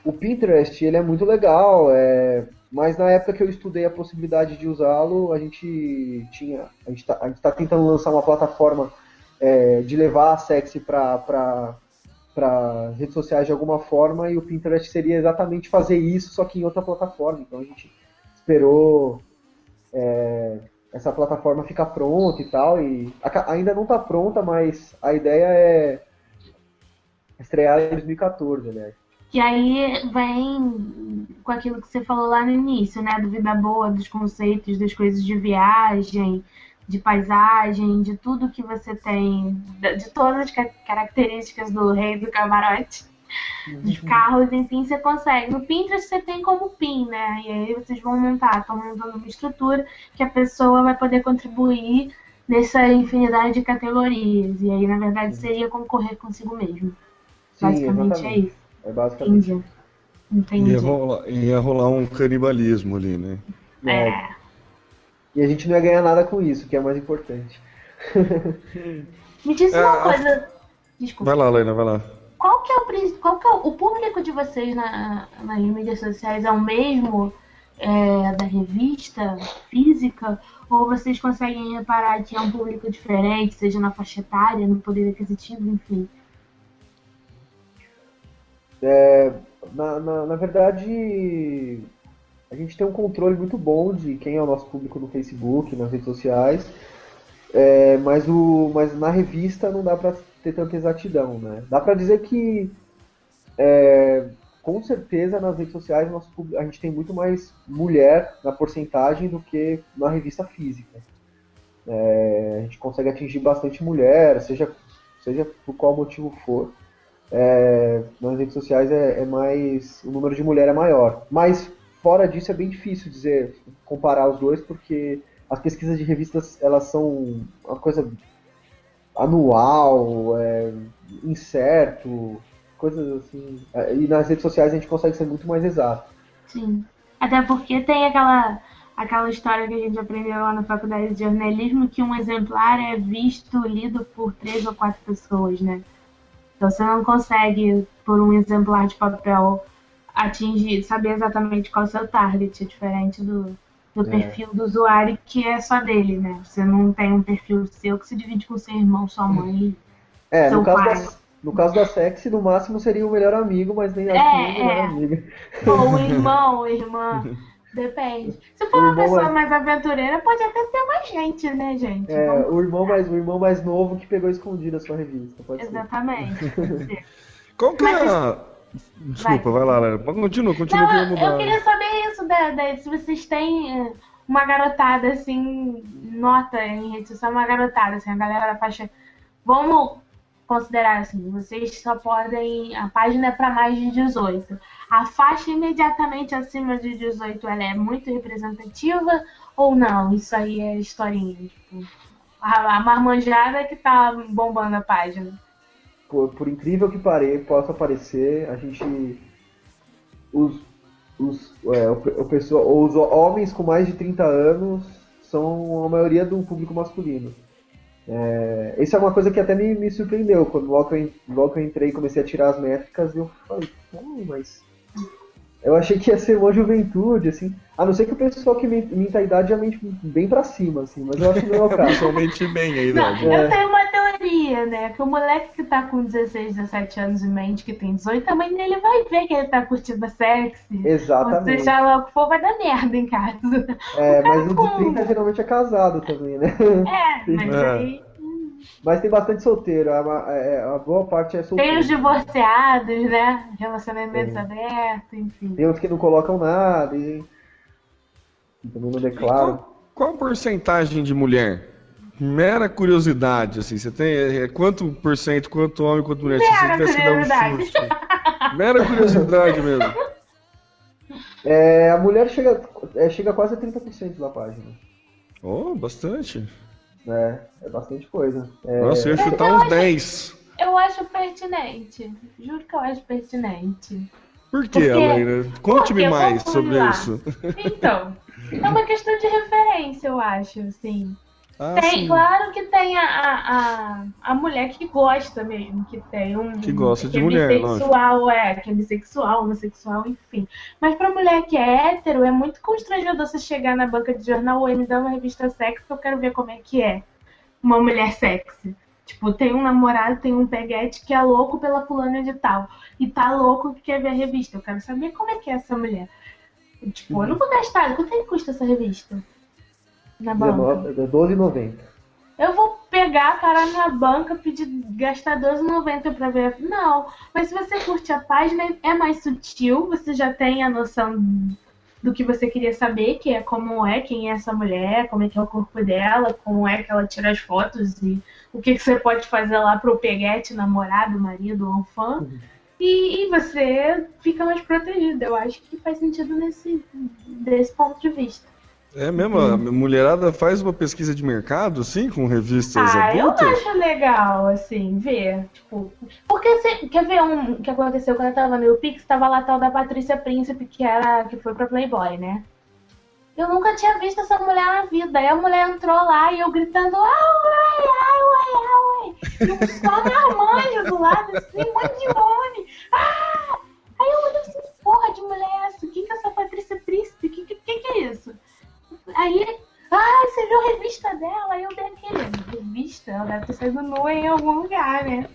O Pinterest ele é muito legal, é, mas na época que eu estudei a possibilidade de usá-lo, a gente tinha, a gente está tentando lançar uma plataforma é, de levar a sexy para para redes sociais de alguma forma e o Pinterest seria exatamente fazer isso, só que em outra plataforma. Então a gente esperou é, essa plataforma ficar pronta e tal, e ainda não está pronta, mas a ideia é estrear em 2014, aliás. Que aí vem com aquilo que você falou lá no início, né? Do vida boa, dos conceitos, das coisas de viagem, de paisagem, de tudo que você tem, de todas as ca- características do rei do camarote, dos carros, enfim, você consegue. No Pinterest você tem como PIN, né? E aí vocês vão montar, estão montando uma estrutura que a pessoa vai poder contribuir nessa infinidade de categorias. E aí, na verdade, seria concorrer consigo mesmo. Sim, Basicamente é exatamente. isso. É basicamente. Entendi. Entendi. Ia rolar, ia rolar um canibalismo ali, né? É. E a gente não ia ganhar nada com isso, que é o mais importante. Me diz É, uma coisa. Desculpa. Vai lá, Lena, vai lá. Qual que é o qual que é o, público de vocês na, nas mídias sociais é o mesmo é, da revista física? Ou vocês conseguem reparar que é um público diferente, seja na faixa etária, no poder aquisitivo, enfim? Na, na, na verdade, a gente tem um controle muito bom de quem é o nosso público no Facebook, nas redes sociais, é, mas, o, mas na revista não dá pra ter tanta exatidão, né? Dá pra dizer que, é, com certeza, nas redes sociais nosso a gente tem muito mais mulher na porcentagem do que na revista física. É, a gente consegue atingir bastante mulher, seja, seja por qual motivo for é, nas redes sociais é, é mais. o número de mulher é maior. Mas fora disso é bem difícil dizer, comparar os dois, porque as pesquisas de revistas elas são uma coisa anual, é, incerto, coisas assim. É, E nas redes sociais a gente consegue ser muito mais exato. Sim. Até porque tem aquela, aquela história que a gente aprendeu lá na faculdade de jornalismo, que um exemplar é visto, lido por três ou quatro pessoas, né? Então você não consegue, por um exemplar de papel, atingir, saber exatamente qual é o seu target, diferente do, do É. perfil do usuário que é só dele, né? Você não tem um perfil seu que se divide com seu irmão, sua mãe. É, no Seu caso, pai. da, no caso da sexy, no máximo seria o melhor amigo, mas nem É, assim o melhor é. amigo. Ou o irmão, ou irmã. Depende. Se for O uma pessoa é- mais aventureira, pode até ter mais gente, né, gente? É, Vamos- o irmão mais, o irmão mais novo que pegou escondido a sua revista. Exatamente. Qual que é Mas- a... Desculpa, vai, lá, Lara. Continua, continua que eu Não, eu, eu mudar. queria saber isso, da, da- se vocês têm eh, uma garotada, assim, nota em rede social, uma garotada, assim, a galera da faixa. Vamos considerar assim, vocês só podem. A página é para mais de 18. A faixa imediatamente acima de 18 ela é muito representativa ou não? Isso aí é historinha. Tipo, a, a marmanjada que tá bombando a página. Por, por incrível que pare, possa parecer, a gente. Os, os, é, o, o pessoa, os homens com mais de 30 anos são a maioria do público masculino. É, isso é uma coisa que até me, me surpreendeu. Quando logo eu, logo eu entrei e comecei a tirar as métricas, eu falei, mas. Eu achei que ia ser uma juventude, assim. A não ser que o pessoal que min- minta a idade já mente bem pra cima, assim, mas eu acho que não é o caso. Pessoalmente bem a Não, idade. eu tenho uma teoria, né? Que o moleque que tá com 16, 17 anos e mente, que tem 18, também ele vai ver que ele tá curtindo a sexy. Exatamente. Seja lá o que for, vai dar merda em casa. É, mas o de como? 30 geralmente é casado também, né? É, mas É. aí. Mas tem bastante solteiro, a, ma- é, a boa parte é solteiro. Tem os divorciados, né? Relacionamentos É. abertos, enfim. Tem uns que não colocam nada e e também não declaram. Qual, qual a porcentagem de mulher? Mera curiosidade, assim, você tem é, quanto por cento, quanto homem, quanto mulher? Se você Mera tivesse que dar um curiosidade. chute. Mera curiosidade mesmo. É, a mulher chega, é, chega quase a 30% da página. Oh, bastante. Né? É bastante coisa. É, Nossa, eu ia chutar uns 10. Eu acho pertinente. Juro que eu acho pertinente. Por Porque- que, Alaina? Conte-me porque, mais sobre lá. isso. Então, é uma questão de referência, eu acho, assim. Ah, Tem, sim. claro que tem a, a, a, mulher que gosta mesmo, que tem um. Que gosta de é mulher, bissexual, é, que é bissexual, homossexual, enfim. Mas pra mulher que é hétero, é muito constrangedor você chegar na banca de jornal e me dar uma revista sexy que eu quero ver como é que é uma mulher sexy. Tipo, tem um namorado, tem um peguete que é louco pela fulana de tal. E tá louco que quer ver a revista. Eu quero saber como é que é essa mulher. Tipo, eu não vou gastar. Quanto é que custa essa revista? Na banca. 19 12,90. Eu vou pegar, parar na banca, pedir, gastar 12,90 pra ver. Não, mas se você curte a página, é mais sutil, você já tem a noção do que você queria saber, que é como é, quem é essa mulher, como é que é o corpo dela, como é que ela tira as fotos e o que, que você pode fazer lá pro peguete, namorado, marido ou um fã. E, e você fica mais protegido. Eu acho que faz sentido nesse desse ponto de vista. É mesmo? A mulherada faz uma pesquisa de mercado, assim, com revistas Ah, eu adultas? acho legal, assim, ver. Tipo, porque você, quer ver um que aconteceu quando eu tava no Pix? Tava lá tal da Patrícia Príncipe, que era que foi pra Playboy, né? Eu nunca tinha visto essa mulher na vida. Aí a mulher entrou lá e eu gritando, ai, ai, ai, ai, ai. Só marmanjo do lado, assim, um monte de homem. Ah! Aí eu olhei assim, porra de mulher é essa? O que que é essa Patrícia Príncipe? O que, que, que que é isso? Aí ah, você viu a revista dela? Aí eu dei aquele, revista? Ela deve ter saído nua em algum lugar, né?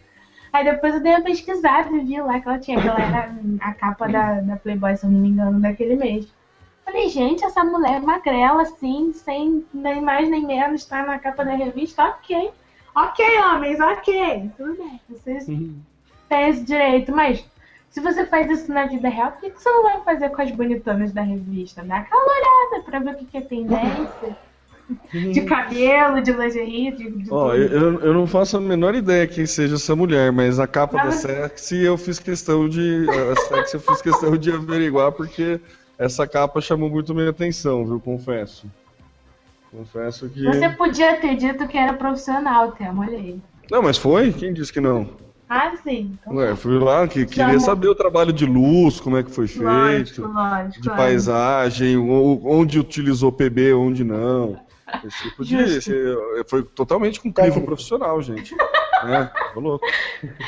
Aí depois eu dei uma pesquisada e vi lá que ela tinha, que ela era a capa da, da Playboy, se eu não me engano, daquele mês. Falei, gente, essa mulher magrela, assim, sem nem mais nem menos, tá na capa da revista, ok. Ok, homens, ok. Tudo bem, vocês têm esse direito, mas se você faz isso na vida real, por que você não vai fazer com as bonitonas da revista? Dá aquela olhada pra ver o que, que é tendência. De cabelo, de lingerie, de, de Ó, eu, eu- não faço a menor ideia quem seja essa mulher, mas a capa da Mas- Sexy eu fiz questão de. A Sexy eu fiz questão de averiguar porque essa capa chamou muito minha atenção, viu? Confesso. Confesso que. Você podia ter dito que era profissional, Temo, olha aí. Não, mas foi? Quem disse que não? Ah, sim. Então, Ué, fui lá que queria Chamou. saber o trabalho de luz, como é que foi feito, lógico, lógico. de é. paisagem, onde utilizou PB, onde não. Esse tipo de, esse- foi totalmente com crivo Técnico. profissional, gente. É, tô louco.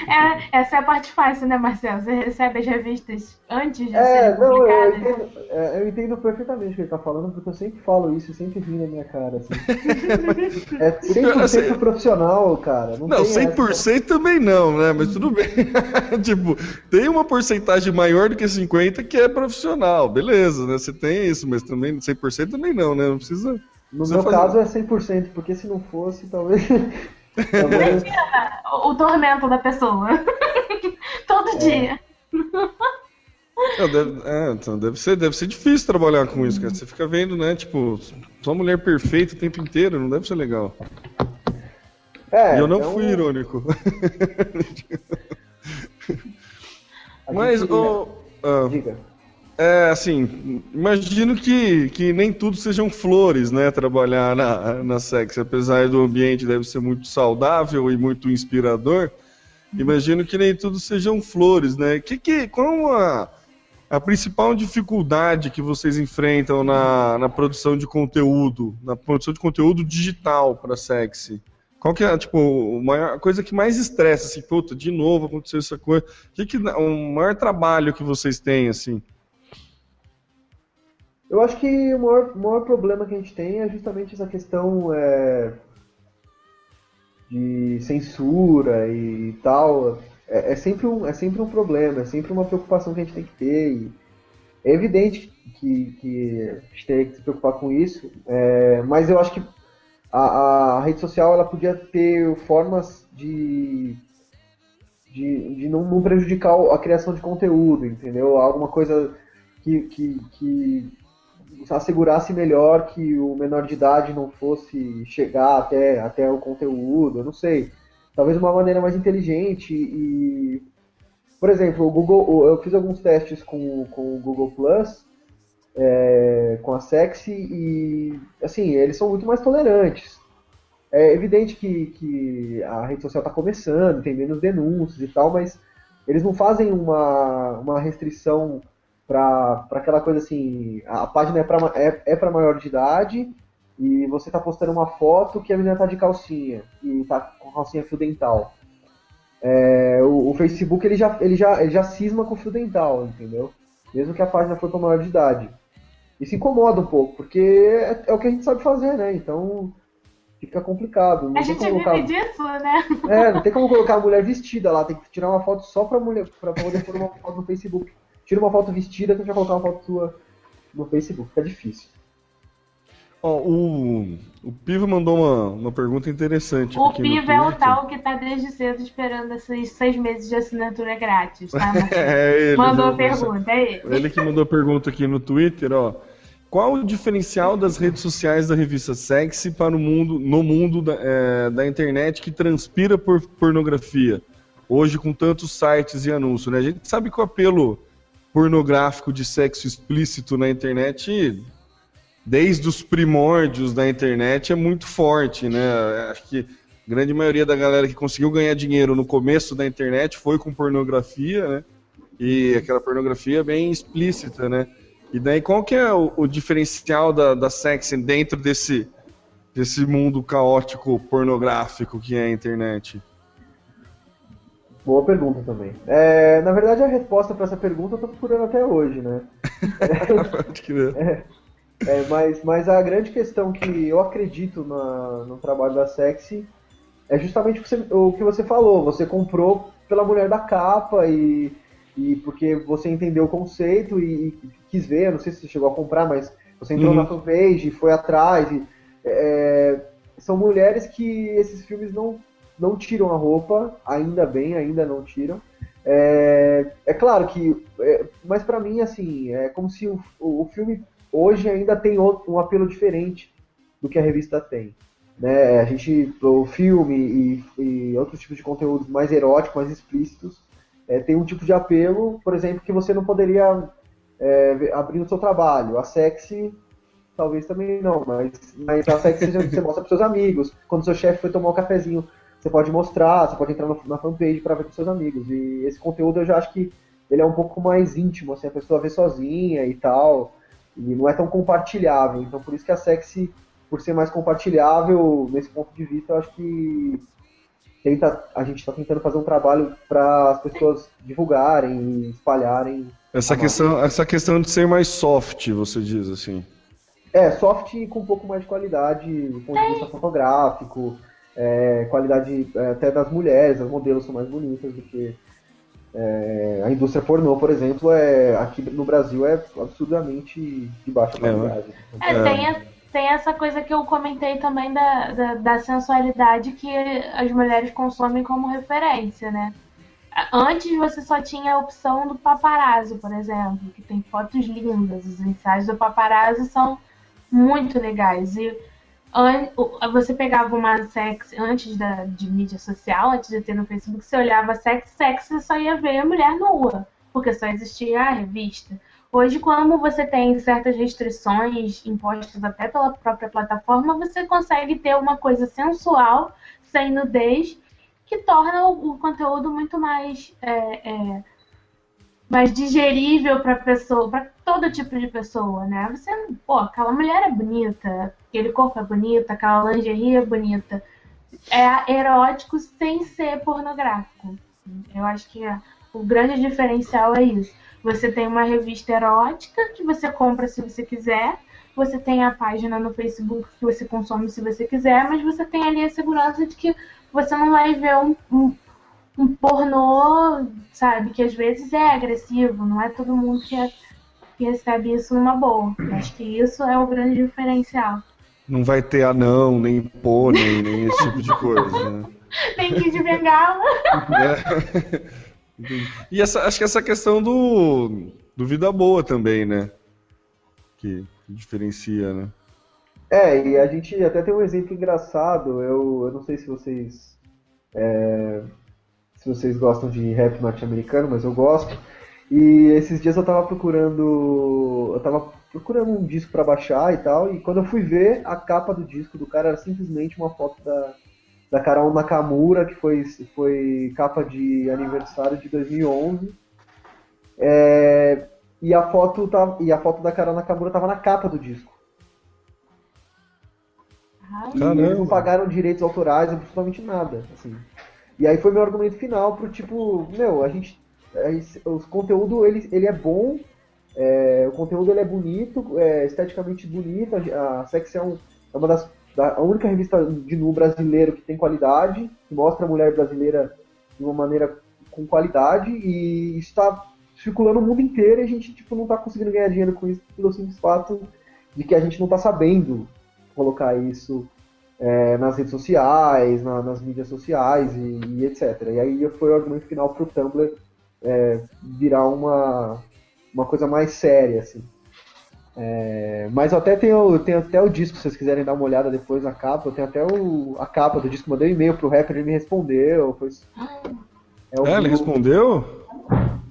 É, essa é a parte fácil, né, Marcelo? Você recebe as revistas antes de É, serem não, eu entendo, é, eu entendo perfeitamente o que ele tá falando, porque eu sempre falo isso, sempre ri na minha cara. Assim. É 100% profissional, cara. Não, Não, tem 100% também não, né? Mas tudo bem. tipo, tem uma porcentagem maior do que 50% que é profissional, beleza, né? Você tem isso, mas também 100% também não, né? Não precisa. No Você meu caso é 100%, porque se não fosse, talvez. talvez O, o tormento da pessoa. Todo dia. É, deve, é, então, deve, ser, deve ser difícil trabalhar com isso, cara. Você fica vendo, né? Tipo, só mulher perfeita o tempo inteiro, não deve ser legal. é, e eu não é um- fui irônico. a Mas, gente- ah, Diga. É, assim, imagino que, que nem tudo sejam flores, né, trabalhar na, na Sex, apesar do ambiente deve ser muito saudável e muito inspirador, imagino que nem tudo sejam flores, né, que, que, qual a, a principal dificuldade que vocês enfrentam na, na produção de conteúdo, na produção de conteúdo digital para Sexy? Qual que é, tipo, a coisa que mais estressa, assim, puta, de novo aconteceu essa coisa, o que que, o maior trabalho que vocês têm, assim? Eu acho que o maior, o maior problema que a gente tem é justamente essa questão é, de censura e tal. É, é sempre um, é sempre um problema, é sempre uma preocupação que a gente tem que ter. E é evidente que, que a gente tem que se preocupar com isso, é, mas eu acho que a, a rede social ela podia ter formas de, de, de não, não prejudicar a criação de conteúdo, entendeu? Alguma coisa que, que, que assegurasse melhor que o menor de idade não fosse chegar até, até o conteúdo, eu não sei. Talvez uma maneira mais inteligente e. Por exemplo, o Google, eu fiz alguns testes com, com o Google Plus, é, com a Sexy, e assim, eles são muito mais tolerantes. É evidente que, que a rede social está começando, tem menos denúncias e tal, mas eles não fazem uma, uma restrição para aquela coisa assim, a página é para é, é pra maior de idade e você tá postando uma foto que a menina tá de calcinha e tá com calcinha fio dental. É, o, o Facebook ele já, ele, já, ele já cisma com fio dental, entendeu? Mesmo que a página for para maior de idade. Isso incomoda um pouco, porque é, é o que a gente sabe fazer, né? Então fica complicado. Não A tem gente como vive colocar- disso, né? é, não tem como colocar a mulher vestida lá, tem que tirar uma foto só pra mulher, pra poder pôr uma foto no Facebook. Tira uma foto vestida que a gente vai colocar uma foto sua no Facebook, fica difícil. Ó, o, o Piva mandou uma, uma pergunta interessante O Piva é o tal que tá desde cedo esperando esses seis meses de assinatura grátis, tá? É ele. Mandou a pergunta, é ele. Ele que mandou a pergunta aqui no Twitter, ó. Qual o diferencial das redes sociais da revista Sexy para o mundo, no mundo da, é, da internet que transpira por pornografia? Hoje, com tantos sites e anúncios, né? A gente sabe que o apelo pornográfico de sexo explícito na internet, desde os primórdios da internet, é muito forte, né? Acho que a grande maioria da galera que conseguiu ganhar dinheiro no começo da internet foi com pornografia, né? E aquela pornografia bem explícita, né? E daí qual que é o, o diferencial da, da sexy dentro desse, desse mundo caótico pornográfico que é a internet? Boa pergunta também. É, na verdade, a resposta para essa pergunta eu tô procurando até hoje, né? Pode crer. É, mas, mas a grande questão que eu acredito na- no trabalho da Sexy é justamente o que, você, o que você falou. Você comprou pela mulher da capa e, e porque você entendeu o conceito e, e quis ver. Não sei se você chegou a comprar, mas você entrou Uhum. na fanpage, foi atrás. E, é, são mulheres que esses filmes não, não tiram a roupa, ainda bem, ainda não tiram. É, é claro que, é, mas pra mim, assim, é como se o, o, filme hoje ainda tem outro, um apelo diferente do que a revista tem. Né? A gente, o filme e, e outros tipos de conteúdos mais eróticos, mais explícitos, é, tem um tipo de apelo, por exemplo, que você não poderia é, abrir no seu trabalho. A sexy, talvez também não, mas, mas a sexy você mostra para seus amigos. Quando seu chefe foi tomar um cafezinho você pode mostrar, você pode entrar no, na fanpage para ver com seus amigos. E esse conteúdo eu já acho que ele é um pouco mais íntimo, assim, a pessoa vê sozinha e tal, e não é tão compartilhável. Então por isso que a Sexy, por ser mais compartilhável, nesse ponto de vista, eu acho que tenta, a gente está tentando fazer um trabalho para as pessoas divulgarem e espalharem. Essa questão, essa questão de ser mais soft, você diz assim. É, soft com um pouco mais de qualidade do ponto de vista fotográfico, é, qualidade é, até das mulheres, as modelos são mais bonitas do que é, a indústria pornô, por exemplo, é, aqui no Brasil é absurdamente de baixa qualidade. É, tem, a, tem essa coisa que eu comentei também da, da, da sensualidade que as mulheres consomem como referência, né? Antes você só tinha a opção do paparazzo, por exemplo, que tem fotos lindas. Os ensaios do paparazzo são muito legais. E você pegava uma sex antes da, de mídia social, antes de ter no Facebook, você olhava sex, sex você só ia ver a mulher nua, porque só existia a revista. Hoje, como você tem certas restrições impostas até pela própria plataforma, você consegue ter uma coisa sensual, sem nudez, que torna o, conteúdo muito mais é, é, mais digerível para pessoa, todo tipo de pessoa, né? Você, pô, aquela mulher é bonita, aquele corpo é bonito, aquela lingerie é bonita. É erótico sem ser pornográfico. Eu acho que o grande diferencial é isso. Você tem uma revista erótica que você compra se você quiser. Você tem a página no Facebook que você consome se você quiser, mas você tem ali a segurança de que você não vai ver um, um um pornô, sabe, que às vezes é agressivo, não é todo mundo que, é, que recebe isso numa boa. Acho que isso é o grande diferencial. Não vai ter anão, nem pônei, nem esse tipo de coisa, né? Tem que ir de bengala. É. E essa, acho que essa questão do, do Vida Boa também, né? Que, que diferencia, né? É, e a gente até tem um exemplo engraçado. Eu, eu não sei se vocês é, se vocês gostam de rap norte-americano, mas eu gosto. E esses dias eu tava procurando. Eu tava procurando um disco para baixar e tal, e quando eu fui ver, a capa do disco do cara era simplesmente uma foto da, da Carol Nakamura, que foi, foi capa de aniversário de 2011. É, e, a foto tava, e a foto da Carol Nakamura tava na capa do disco. E eles não pagaram direitos autorais, absolutamente nada. Assim. E aí foi meu argumento final pro tipo, meu, a gente. É, o conteúdo ele, ele é bom, é, o conteúdo ele é bonito, é esteticamente bonito, a, a Sex é, um, é uma das. Da, a única revista de nu brasileiro que tem qualidade, que mostra a mulher brasileira de uma maneira com qualidade, e está circulando o mundo inteiro e a gente tipo, não está conseguindo ganhar dinheiro com isso pelo simples fato de que a gente não está sabendo colocar isso é, nas redes sociais, na, nas mídias sociais e, e, etc. E aí foi o argumento final para o Tumblr é, virar uma, uma coisa mais séria, assim. É, mas eu até tenho, tenho até o disco, se vocês quiserem dar uma olhada depois na capa, tenho até o, a capa do disco, mandei um e-mail pro rapper, ele me respondeu. Foi, é, é ele respondeu?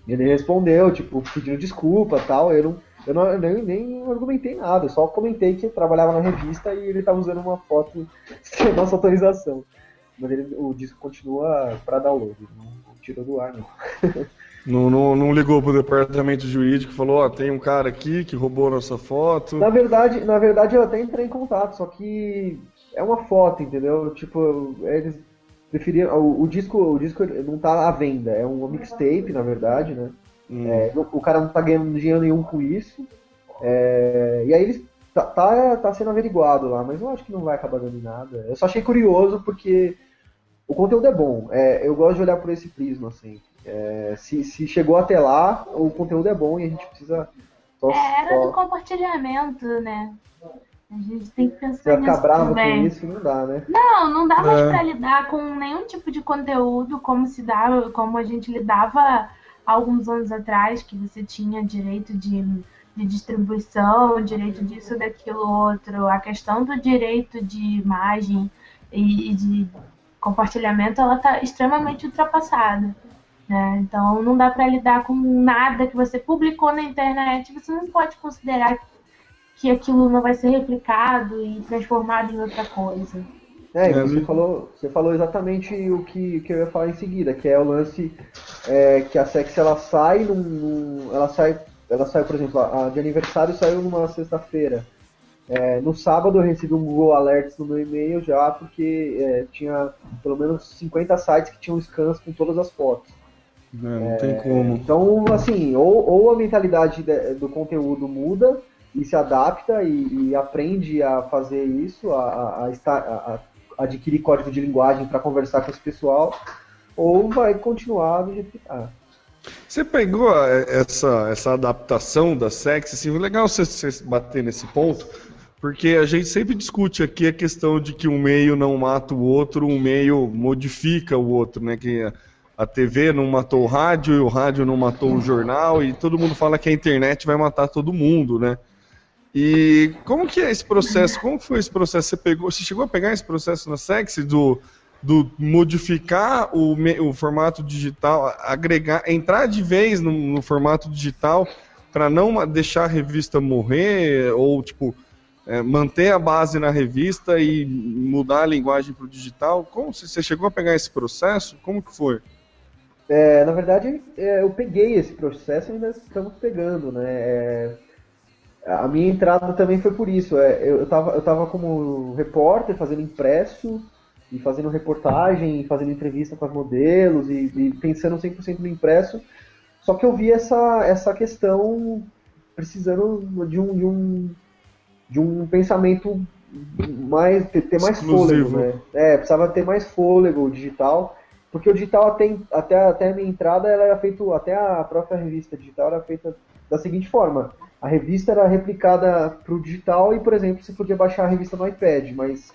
Ele respondeu, tipo, pedindo desculpa tal. Eu não, eu, não, eu nem, nem argumentei nada, eu só comentei que trabalhava na revista e ele estava usando uma foto sem nossa autorização. Mas ele, o disco continua para download, não tirou do ar, não. Não, não, não, ligou pro departamento jurídico e falou, ó, oh, tem um cara aqui que roubou nossa foto. Na verdade, na verdade eu até entrei em contato, só que é uma foto, entendeu? Tipo, eles preferiam. O, o disco, o disco não tá à venda, é um mixtape, na verdade, né? Hum. É, o cara não tá ganhando dinheiro nenhum com isso. É, e aí eles tá, tá, tá, sendo averiguado lá, mas eu acho que não vai acabar dando nada. Eu só achei curioso porque o conteúdo é bom. É, eu gosto de olhar por esse prisma, assim. É, se, se chegou até lá, o conteúdo é bom e a gente precisa. Só, é, era só... do compartilhamento, né? A gente tem que pensar nisso bravo também. com isso não dá, né? Não, não dá mais é. pra lidar com nenhum tipo de conteúdo como se dá, como a gente lidava alguns anos atrás, que você tinha direito de, de distribuição, direito disso, daquilo, outro, a questão do direito de imagem e, e de compartilhamento, ela está extremamente ultrapassada. Né? Então não dá para lidar com nada que você publicou na internet, você não pode considerar que aquilo não vai ser replicado e transformado em outra coisa. É, É, você no- falou, você falou exatamente o que, que eu ia falar em seguida, que é o lance é, que a Sex ela sai num, num- ela sai, ela sai, por exemplo, a, a de aniversário saiu numa sexta-feira. É, no sábado eu recebi um Google Alerts no meu e-mail já, porque é, tinha pelo menos 50 sites que tinham scans com todas as fotos. É, não tem como. Então, assim, ou, ou a mentalidade de- do conteúdo muda e se adapta e, e aprende a fazer isso, a, a- estar, a- a adquirir código de linguagem para conversar com esse pessoal, ou vai continuar do jeito que tá. Você pegou a- essa, essa adaptação da sex, assim, legal você, você bater nesse ponto, porque a gente sempre discute aqui a questão de que um meio não mata o outro, um meio modifica o outro, né? Que a- TV não matou o rádio, e o rádio não matou o jornal, e todo mundo fala que a internet vai matar todo mundo, né? E como que é esse processo? Como foi esse processo? Você pegou, você chegou a pegar esse processo na Sexy do, do modificar o, o formato digital, agregar, entrar de vez no, no formato digital para não deixar a revista morrer ou tipo é, manter a base na revista e mudar a linguagem para o digital? Como você chegou a pegar esse processo? Como que foi? É, na verdade, é, eu peguei esse processo e ainda estamos pegando, né? É, a minha entrada também foi por isso. É, eu, eu, tava, eu tava como repórter, fazendo impresso, e fazendo reportagem, e fazendo entrevista com as modelos, e, e pensando 100% no impresso. Só que eu vi essa, essa questão precisando de um, de um, de um pensamento mais ter, ter mais Exclusivo. fôlego, né? É, precisava ter mais fôlego digital, porque o digital até, até, até a minha entrada ela era feito, até a própria revista digital era feita da seguinte forma: a revista era replicada para o digital e, por exemplo, você podia baixar a revista no iPad, mas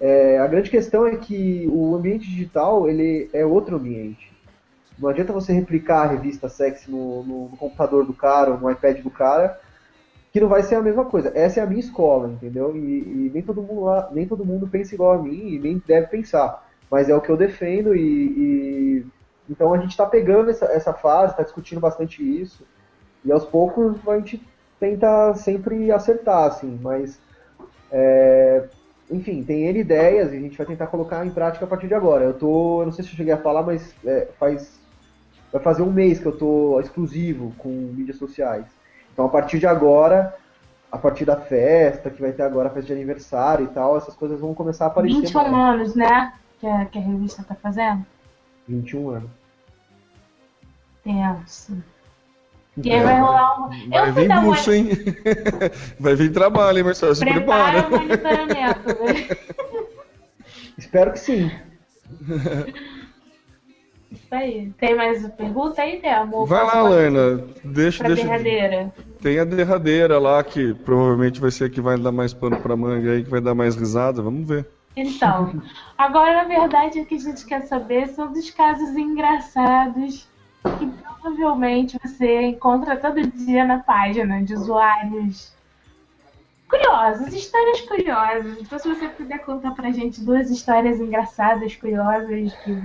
é, a grande questão é que o ambiente digital ele é outro ambiente. Não adianta você replicar a revista sexy no, no- no computador do cara ou no iPad do cara, que não vai ser a mesma coisa. Essa é a minha escola, entendeu? E, e nem todo mundo lá, nem todo mundo pensa igual a mim e nem deve pensar. Mas é o que eu defendo e, e- então a gente está pegando essa, essa fase, está discutindo bastante isso e aos poucos a gente tenta sempre acertar, assim. Mas é, enfim, tem N ideias e a gente vai tentar colocar em prática a partir de agora. Eu tô, eu não sei se eu cheguei a falar, mas é, faz vai fazer um mês que eu tô exclusivo com mídias sociais. Então a partir de agora, a partir da festa, que vai ter agora a festa de aniversário e tal, essas coisas vão começar a aparecer. 21 mais. anos, né? Que a, que a revista tá fazendo. 21 anos. Tenso. E aí vai rolar um. Vai Eu fui vir dar uma. bucho, hein? Vai vir trabalho, hein, Marcelo? Se Prepara prepara. o monitoramento. né? Espero que sim. Isso aí. Tem mais pergunta aí, Temo? Vai lá, Lana. Deixa, Pra deixa. derradeira. Tem a derradeira lá, que provavelmente vai ser a que vai dar mais pano pra manga aí, que vai dar mais risada. Vamos ver. Então, agora na verdade o que a gente quer saber são dos casos engraçados que provavelmente você encontra todo dia na página de usuários curiosos, histórias curiosas. Então se você puder contar pra gente duas histórias engraçadas, curiosas que-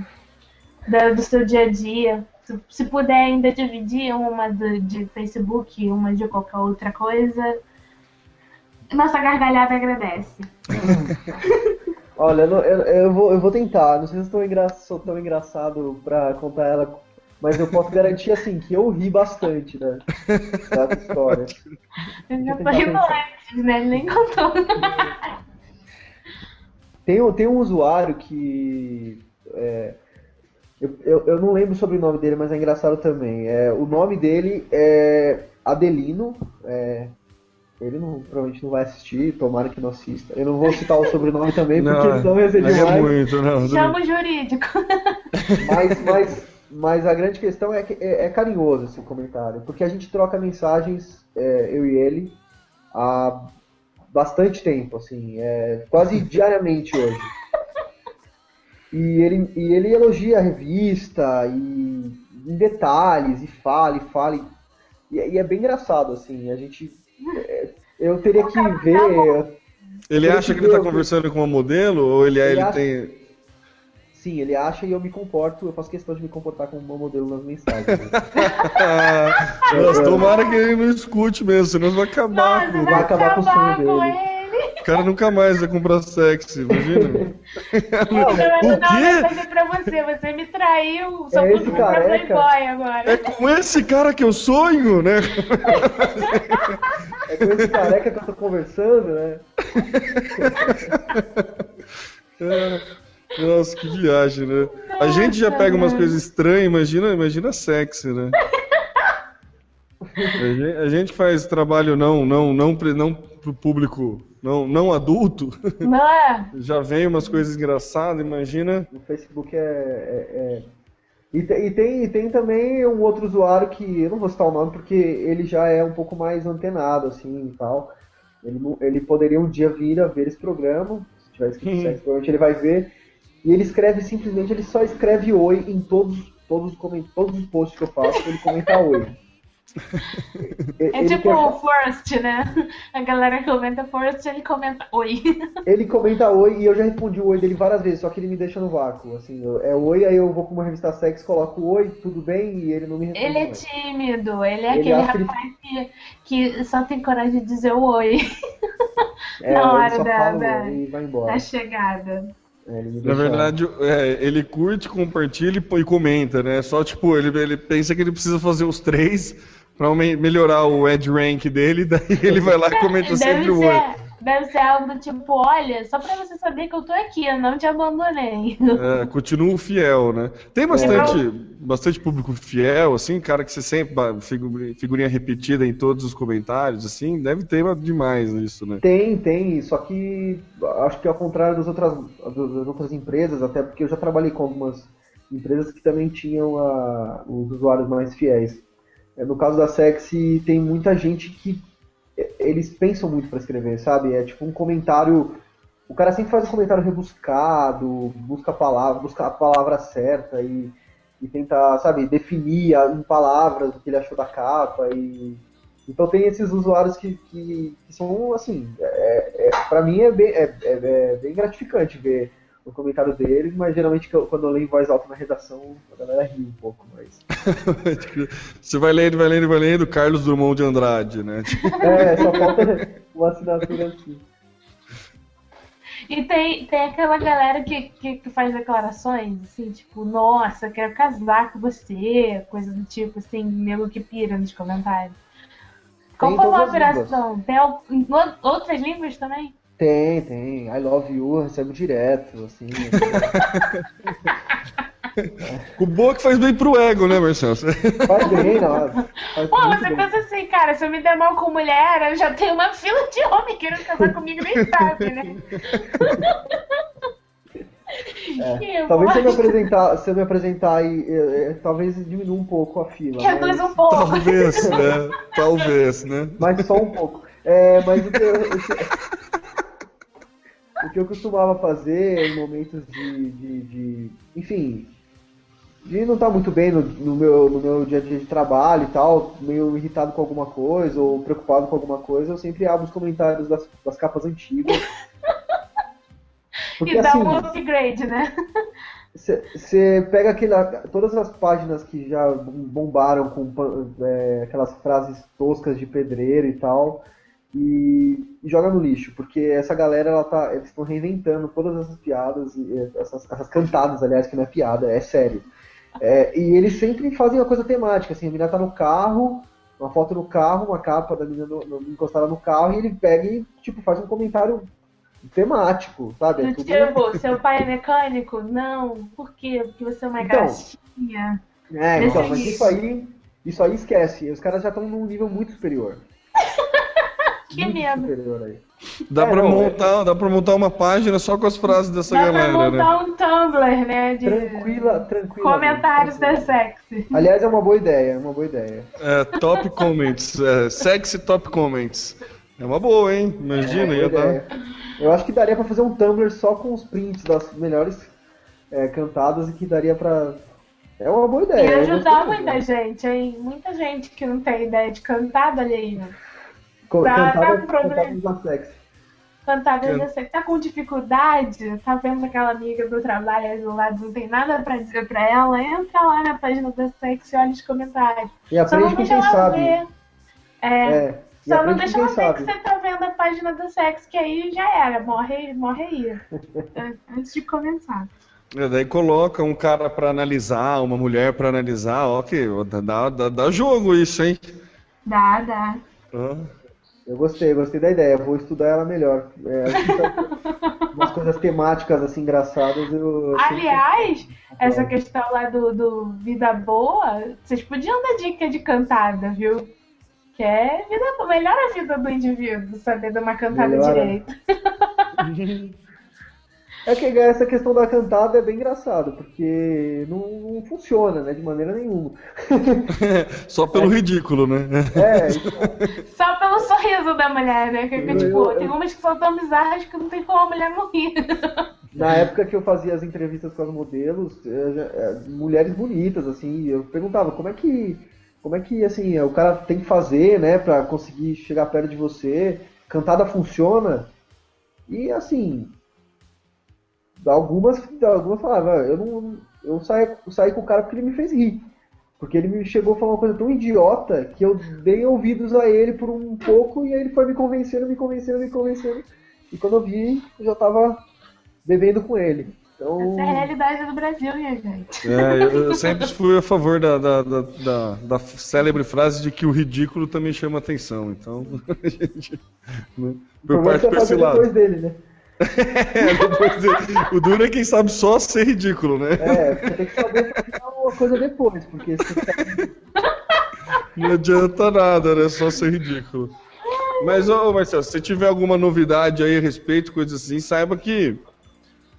da- do seu dia a dia. Se, se puder ainda dividir uma do- de Facebook e uma de qualquer outra coisa. Nossa gargalhada agradece. Olha, eu, eu- eu vou, eu vou tentar. Não sei se eu tô engra- sou tão engraçado pra contar ela, mas eu posso garantir assim que eu ri bastante, né? Dessa história. Eu já eu tô rindo antes, né? Ele nem contou. Tem, um- tem um usuário que. é, eu, eu, eu não lembro sobre o nome dele, mas é engraçado também. É, o nome dele é Adelino. é, ele não, provavelmente não vai assistir, tomara que não assista. Eu não vou citar o sobrenome também, porque senão ia ser é muito, não. Chama o jurídico. Mas, mas, mas a grande questão é que é, é carinhoso esse comentário, porque a gente troca mensagens, é, eu e ele, há bastante tempo, assim, é, quase diariamente hoje. E ele, e ele elogia a revista e em detalhes, e fala, e fala, e, e é bem engraçado, assim, a gente. é, eu teria que ver. Ele acha que ele tá conversando com uma modelo ou ele, Ele ele acha- tem. Sim, ele acha e eu me comporto, eu faço questão de me comportar como uma modelo nas mensagens. né? Mas tomara que ele não escute mesmo, senão vai acabar Nossa, com vai vai acabar com o sonho com dele. Cara nunca mais vai comprar sexy, imagina. Eu quero o quê? mensagem pra você. Você me traiu. Só É esse careca? Playboy agora. É com esse cara que eu sonho, né? É com esse careca que eu tô conversando, né? É. Nossa, que viagem, né? A gente já pega umas coisas estranhas, imagina, imagina sexy, né? A gente, a gente faz trabalho não, não, não, não pro público não, não adulto, Não é? já vem umas coisas engraçadas, imagina. No Facebook é. é- é- E, te- e tem, e tem também um outro usuário que eu não vou citar o nome porque ele já é um pouco mais antenado, assim e tal. Ele, ele poderia um dia vir a ver esse programa, se tiver escrito sexo, provavelmente ele vai ver. E ele escreve simplesmente, ele só escreve oi em todos, todos, todos os posts que eu faço, ele comenta oi. É Ele tipo quer- o Forrest, né? A galera comenta Forrest, ele comenta oi. Ele comenta oi e eu já respondi o oi dele várias vezes, só que ele me deixa no vácuo. Assim, é oi, aí eu vou pra uma revista sex, coloco oi, tudo bem, e ele não me responde. Ele é mais. tímido, ele é Ele aquele acha que ele- rapaz que, que só tem coragem de dizer o oi É, na hora só da- fala da- oi e vai embora. da chegada. É, Na verdade, é, ele curte, compartilha e e comenta, né? Só tipo, ele, ele pensa que ele precisa fazer os três pra me- melhorar o Ed Rank dele, daí ele vai lá e comenta Deve sempre o ser, deve ser algo do tipo, olha, só pra você saber que eu tô aqui, eu não te abandonei. É, continuo fiel, né? Tem bastante, bastante público fiel, assim, cara que você sempre figurinha repetida em todos os comentários, assim, deve ter demais isso, né? Tem, tem, só que acho que ao contrário das outras, das outras empresas, até porque eu já trabalhei com algumas empresas que também tinham a- os usuários mais fiéis. É, No caso da Sexy, tem muita gente que é, eles pensam muito para escrever, sabe? É tipo um comentário. O cara sempre faz um comentário rebuscado, busca a palavra, busca a palavra certa e, e tenta, sabe, definir em palavras o que ele achou da capa e então tem esses usuários que, que, que são assim, é, é, para mim é bem, é, é- é bem gratificante ver o comentário deles, mas geralmente quando eu leio em voz alta na redação, a galera ri um pouco, mas Você vai lendo, vai lendo, vai lendo, Carlos Drummond de Andrade, né? Tipo, é, só falta uma assinatura assim. E tem, tem aquela galera que, que, que faz declarações, assim, tipo, nossa, quero casar com você, coisa do tipo, assim, nego que pira nos comentários. Qual Tem foi a operação? Tem al- em o- outras línguas também? Tem, tem. I love you, eu recebo direto, assim. o boa que faz bem pro ego, né, Marcelo? Faz bem, não. Faz Pô, você bem. pensa assim, cara, se eu me der mal com mulher, eu já tenho uma fila de homem querendo casar comigo, nem sabe, né? Que Talvez se eu me apresentar, se eu me apresentar e eh, eh, talvez diminua um pouco a fila. Reduz mas- um pouco. Talvez, né? Talvez, né? Mas só um pouco. É, mas o que, eu, o, que, o que eu costumava fazer em momentos de. de, de- enfim. De não estar muito bem no, no meu, no meu dia a dia de trabalho e tal, meio irritado com alguma coisa ou preocupado com alguma coisa, eu sempre abro os comentários das, das capas antigas. Porque E dá assim, um upgrade, né? você pega aquela, todas as páginas que já bombaram com é, aquelas frases toscas de pedreiro e tal e, e joga no lixo, porque essa galera ela tá, eles estão reinventando todas essas piadas, eh, essas, essas cantadas, aliás, que não é piada, é sério. É, e eles sempre fazem uma coisa temática, assim, a menina tá no carro, uma foto no carro, uma capa da menina no- no- encostada no carro, e ele pega e tipo, faz um comentário temático, sabe? É Do tudo- tipo, seu pai é mecânico? Não. Por quê? Porque você é uma Então, gracinha. É, então, mas jeito. isso aí, isso aí esquece. Os caras já estão num nível muito superior. Que muito medo. superior aí. Dá É, pra não, montar, dá pra montar uma página só com as frases dessa Dá pra galera, né? montar um Tumblr, né? De Tranquila, tranquila. comentários da sexy. Aliás, é uma boa ideia, é uma boa ideia. É, top comments, é, sexy top comments. É uma boa, hein? Imagina, É ia dar. ideia. Eu acho que daria pra fazer um Tumblr só com os prints das melhores é, cantadas e que daria pra. É uma boa ideia. E ajudar muita gente, hein? Muita gente que não tem ideia de cantada ali. Co- Pra- Cantadas, pra- cantadas na sex. Cantada Eu- você tá com dificuldade, tá vendo aquela amiga do trabalho aí do lado, não tem nada pra dizer pra ela, entra lá na página da sexy e olha os comentários. E Só aprende não com deixa quem ela sabe. ver. É, É. Só não deixa ela ver que você tá vendo a página do sexo, que aí já era, morre, morre aí. Antes de começar. É, daí coloca um cara pra analisar, uma mulher pra analisar, ó, que dá, dá, dá jogo isso, hein? Dá, dá. Ah. Eu gostei, gostei da ideia. Vou estudar ela melhor. É, acho que tá- umas coisas temáticas assim engraçadas. Eu, Aliás, essa questão lá do, do Vida Boa, vocês podiam dar dica de cantada, viu? Que é vida, melhora a vida do indivíduo, saber dar uma cantada Melhora. direito. É que essa questão da cantada é bem engraçado, porque não, não funciona, né, de maneira nenhuma. Só pelo ridículo, né? É, então, Só pelo sorriso da mulher, né? Que, Eu- tipo, eu- tem umas que são tão bizarras que não tem como a mulher rir. na época que eu fazia as entrevistas com as modelos, já- é, mulheres bonitas, assim, eu perguntava como é que, como é que, assim, o cara tem que fazer, né, pra conseguir chegar perto de você, cantada funciona, e assim, algumas, algumas falavam, "Ah, eu não, eu saí, eu saí com o cara porque ele me fez rir. Porque ele me chegou a falar uma coisa tão idiota que eu dei ouvidos a ele por um pouco e aí ele foi me convencendo, me convencendo, me convencendo. E quando eu vi, eu já tava bebendo com ele. Então, Essa é a realidade do Brasil, minha gente. É, eu, eu sempre fui a favor da, da, da, da, da célebre frase de que o ridículo também chama atenção. Então, a gente. né, o Eu problema é parto você pra esse fazer lado. depois dele, né? O duro é quem sabe só ser ridículo, né? É, você tem que saber uma coisa depois, porque se você Não adianta nada, né? Só ser ridículo. Mas, ô Marcelo, se você tiver alguma novidade aí a respeito, coisa assim, saiba que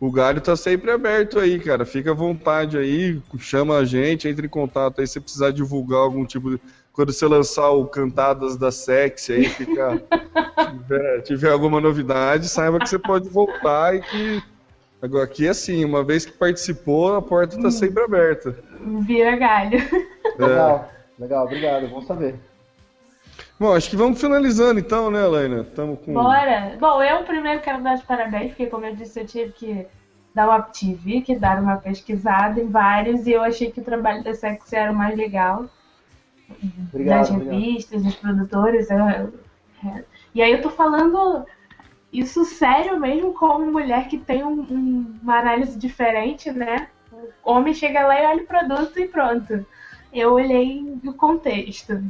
o galho tá sempre aberto aí, cara. Fica à vontade aí, chama a gente, entre em contato aí se precisar divulgar algum tipo de. Quando você lançar o Cantadas da Sexy aí, fica. tiver, tiver alguma novidade, saiba que você pode voltar e que. Agora aqui é assim, uma vez que participou, a porta tá sempre aberta. Vira galho. Legal, legal, obrigado, bom saber. Bom, acho que vamos finalizando então, né, Laina? Tamo com. Bora! Bom, eu primeiro quero dar os parabéns, porque como eu disse, eu tive que dar uma tive que dar uma pesquisada em vários e eu achei que o trabalho da Sex era o mais legal. Obrigado, das obrigado. revistas, dos produtores. eu- eu- é. E aí eu tô falando isso sério mesmo como mulher que tem um- um- uma análise diferente, né? O homem chega lá e olha o produto e pronto. Eu olhei o contexto.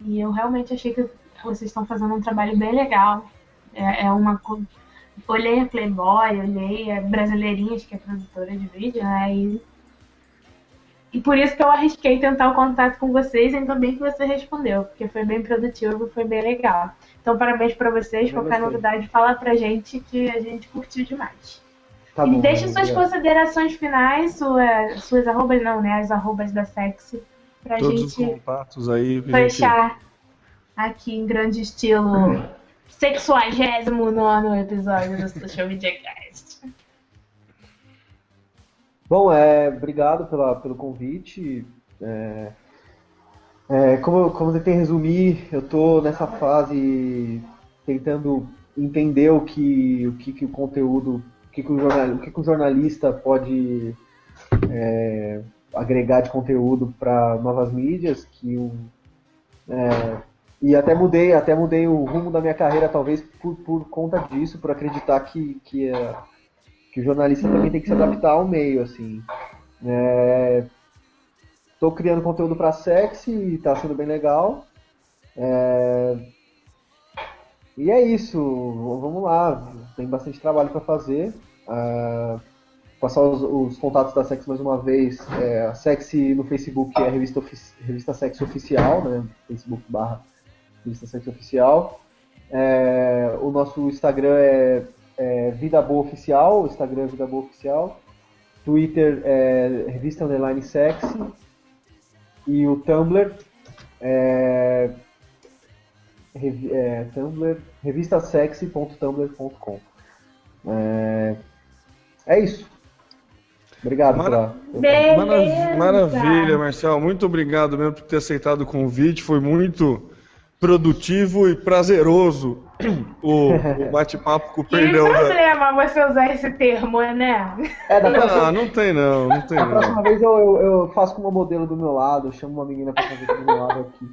E eu realmente achei que vocês estão fazendo um trabalho bem legal. É, é uma. Olhei a Playboy, olhei a Brasileirinhas, que é produtora de vídeo, né? E e por isso que eu arrisquei tentar o contato com vocês, ainda bem que você respondeu, porque foi bem produtivo, foi bem legal. Então, parabéns pra vocês. Qualquer novidade, fala pra gente que a gente curtiu demais. Tá e bom, deixe suas obrigado. considerações finais, sua- suas arrobas, não, né? As arrobas da Sexy, pra Todos os gente contatos aí. pra gente- fechar aqui em grande estilo 69 episódio do Social Media Cast. Bom, é, obrigado pela, pelo convite. É, é, como, como eu tentei resumir, eu estou nessa fase tentando entender o que o, que, que o conteúdo, o que, que o, jornal, o que, que o jornalista pode é, agregar de conteúdo para novas mídias, que o, é, e até mudei, até mudei o rumo da minha carreira, talvez por, por conta disso, por acreditar que, que é, que o jornalista também tem que se adaptar ao meio, assim. É, tô criando conteúdo para sexy e tá sendo bem legal. É, e é isso, vamos lá, tem bastante trabalho para fazer. Ah, passar os, os contatos da Sexy mais uma vez. É, a Sexy no Facebook é revista, revista Sexy Oficial, né? Facebook barra revista Sexy Oficial. É, o nosso Instagram é é Vida Boa Oficial, o Instagram é Vida Boa Oficial, Twitter é Revista Underline Sexy e o Tumblr é, é Tumblr, revistasexy.tumblr.com. É, é isso. Obrigado Mara- pela. Beleza. Marav- Maravilha, Marcelo. Muito obrigado mesmo por ter aceitado o convite. Foi muito produtivo e prazeroso o, o bate-papo com o perdão da. problema você usar esse termo, né? É, da próxima, Ah, não tem não, não tem da não. próxima vez eu, eu, eu faço com uma modelo do meu lado, eu chamo uma menina pra fazer do meu lado aqui.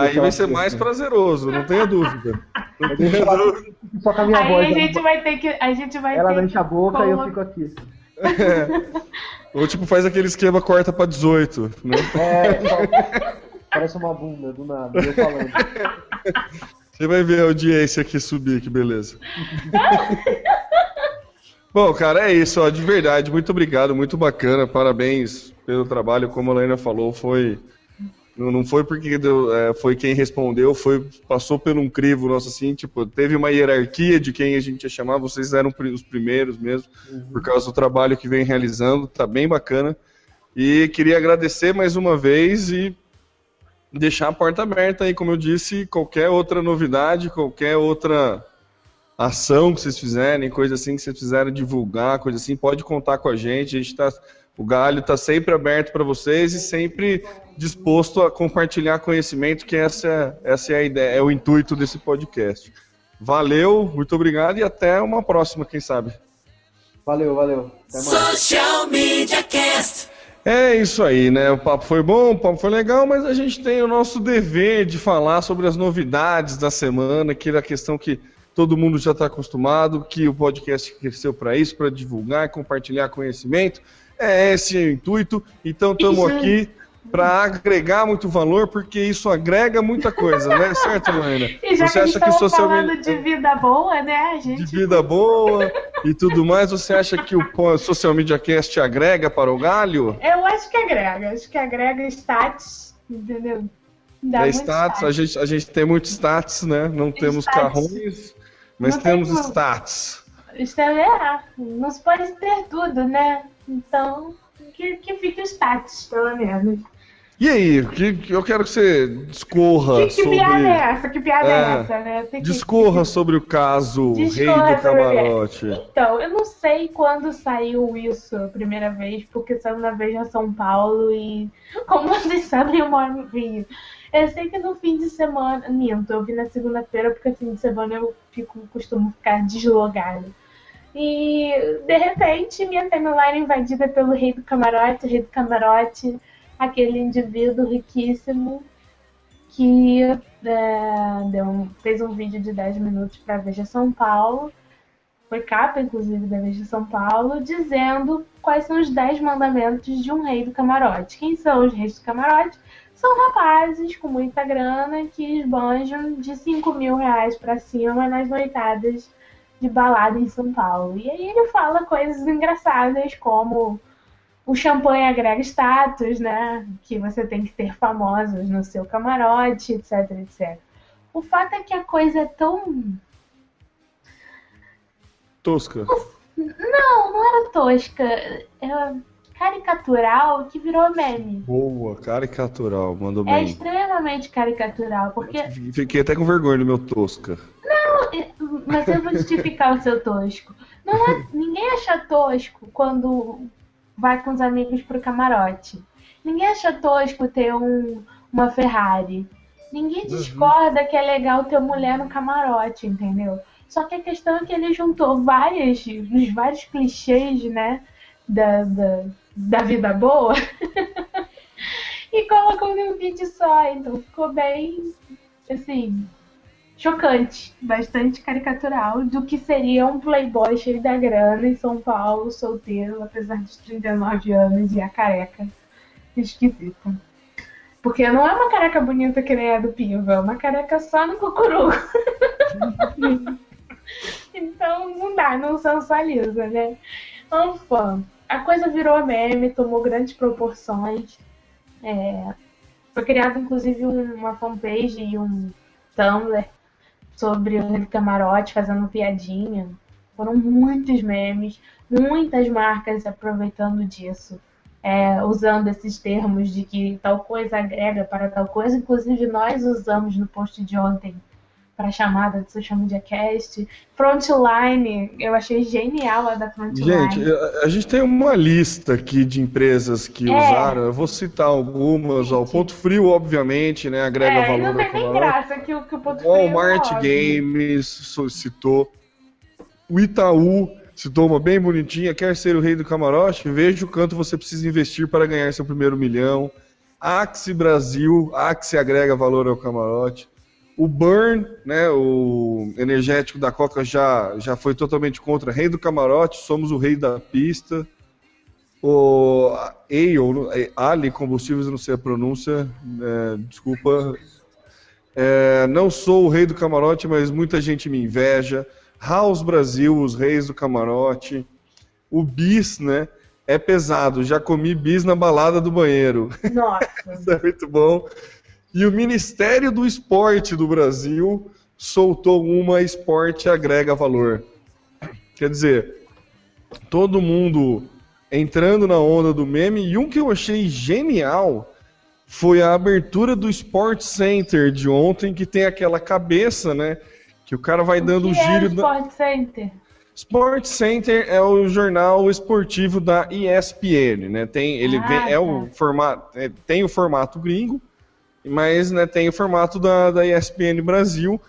Aí vai ser mais assim. prazeroso, não tenha dúvida. Não tenha dúvida. Só com a minha Aí voz. a ela- gente vai ter que. A gente vai Ela ter enche a boca e eu fico aqui. Ou tipo, faz aquele esquema corta pra 18, né? É, só- parece uma bunda do nada, eu falando. Você vai ver a audiência aqui subir, que beleza. Bom, cara, é isso, ó, de verdade, muito obrigado, muito bacana, parabéns pelo trabalho, como a Lena falou, foi não foi porque deu, é, foi quem respondeu, foi passou por um crivo nosso assim, tipo, teve uma hierarquia de quem a gente ia chamar, vocês eram os primeiros mesmo, por causa do trabalho que vem realizando, tá bem bacana. E queria agradecer mais uma vez e deixar a porta aberta aí, como eu disse, qualquer outra novidade, qualquer outra ação que vocês fizerem, coisa assim que vocês fizerem divulgar, coisa assim, pode contar com a gente. A gente tá, o Galho está sempre aberto para vocês e sempre disposto a compartilhar conhecimento, que essa, essa é a ideia, é o intuito desse podcast. Valeu, muito obrigado e até uma próxima, quem sabe. Valeu, valeu. Até mais. Social Media Cast. É isso aí, né? O papo foi bom, o papo foi legal, mas a gente tem o nosso dever de falar sobre as novidades da semana, que é a questão que todo mundo já está acostumado, que o podcast cresceu para isso, para divulgar, compartilhar conhecimento. É esse o intuito. Então estamos aqui para agregar muito valor, porque isso agrega muita coisa, né? Certo, Helena? E já Você que acha que social falando de vida boa, né? A de gente. vida boa e tudo mais, você acha que o Social Media Cast agrega para o galho? Eu acho que agrega. Acho que agrega status, entendeu? Dá É muito status, a gente, a gente tem muito status, né? Não temos Status. carrões, mas Não tem temos como. status. Isso é, não se pode ter tudo, né? Então, que, que fique o status, pelo menos. E aí, que, que eu quero que você discorra Que, que sobre. piada é essa? Que piada é, É, essa, né? Que- Discorra sobre o caso Rei Discorra do sobre o- Camarote. Então, eu não sei quando saiu isso a primeira vez, porque saiu na Veja São Paulo e, como vocês sabem, eu moro no Rio. Eu sei que no fim de semana, minto, eu vi na segunda-feira, porque fim de semana eu fico, costumo ficar deslogado. E, de repente, minha timeline é invadida pelo Rei do Camarote, o Rei do Camarote, aquele indivíduo riquíssimo que é, deu um- fez um vídeo de 10 minutos para a Veja São Paulo, foi capa inclusive da Veja São Paulo, dizendo quais são os 10 mandamentos de um rei do camarote. Quem são os reis do camarote? São rapazes com muita grana que esbanjam de 5 mil reais para cima nas noitadas de balada em São Paulo. E aí ele fala coisas engraçadas como o champanhe agrega status, né? Que você tem que ter famosos no seu camarote, etc, etc. O fato é que a coisa é tão. Tosca. Não, não era tosca. Era caricatural que virou meme. Boa, caricatural, mandou É bem. extremamente caricatural, porque. Fiquei até com vergonha do meu tosca. Mas eu vou justificar o seu tosco. Não é- ninguém acha tosco quando vai com os amigos pro camarote. Ninguém acha tosco ter um, uma Ferrari. Ninguém discorda que é legal ter mulher no camarote, entendeu? Só que a questão é que ele juntou várias, os vários clichês, né, da, da, da vida boa e colocou num vídeo só. Então ficou bem, assim, chocante, bastante caricatural do que seria um playboy cheio da grana em São Paulo, solteiro, apesar dos 39 anos e a careca esquisita. Porque não é uma careca bonita que nem a do Piva, é uma careca só no cucuruco. então não dá, não sensualiza, né? Enfim, a coisa virou meme, tomou grandes proporções. É, foi criado inclusive um- uma fanpage e um Tumblr sobre o Camarote fazendo piadinha. Foram muitos memes, muitas marcas aproveitando disso, é, usando esses termos de que tal coisa agrega para tal coisa. Inclusive, nós usamos no post de ontem para chamada de Social Media Cast. Frontline, eu achei genial a da Frontline. Gente, a, a gente tem uma lista aqui de empresas que É. usaram. Eu vou citar algumas. Ó, o Ponto Frio, obviamente, né? Agrega é, valor não tem nem graça que o que o ponto frio Walmart é óbvio. Games solicitou. O Itaú citou uma bem bonitinha. Quer ser o rei do camarote? Veja o quanto você precisa investir para ganhar seu primeiro milhão. Axe Brasil, Axe agrega valor ao camarote. O Burn, né, o energético da Coca já, já foi totalmente contra. Rei do camarote, somos o rei da pista. O Ale, Ali Combustíveis, não sei a pronúncia, é, desculpa. É, não sou o rei do camarote, mas muita gente me inveja. House Brasil, os reis do camarote. O Bis, né? É pesado, já comi bis na balada do banheiro. Nossa. Isso é muito bom. E o Ministério do Esporte do Brasil soltou uma esporte agrega valor. Quer dizer, todo mundo entrando na onda do meme. E um que eu achei genial foi a abertura do Sport Center de ontem, que tem aquela cabeça, né? Que o cara vai dando o giro. é o da- Sport Center? Sport Center é o jornal esportivo da ESPN, né? Tem, ele Ah, vem, é o formato, é, tem o formato gringo, mas né, tem o formato da, da ESPN Brasil,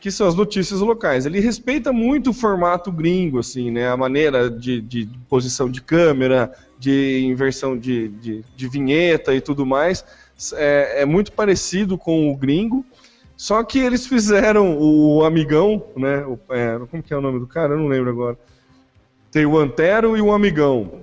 que são as notícias locais. Ele respeita muito o formato gringo, assim, né? A maneira de, de posição de câmera, de inversão de, de, de vinheta e tudo mais. É, é muito parecido com o gringo. Só que eles fizeram o amigão, né? o- é, como que é o nome do cara? Eu não lembro agora. Tem o Antero e o Amigão,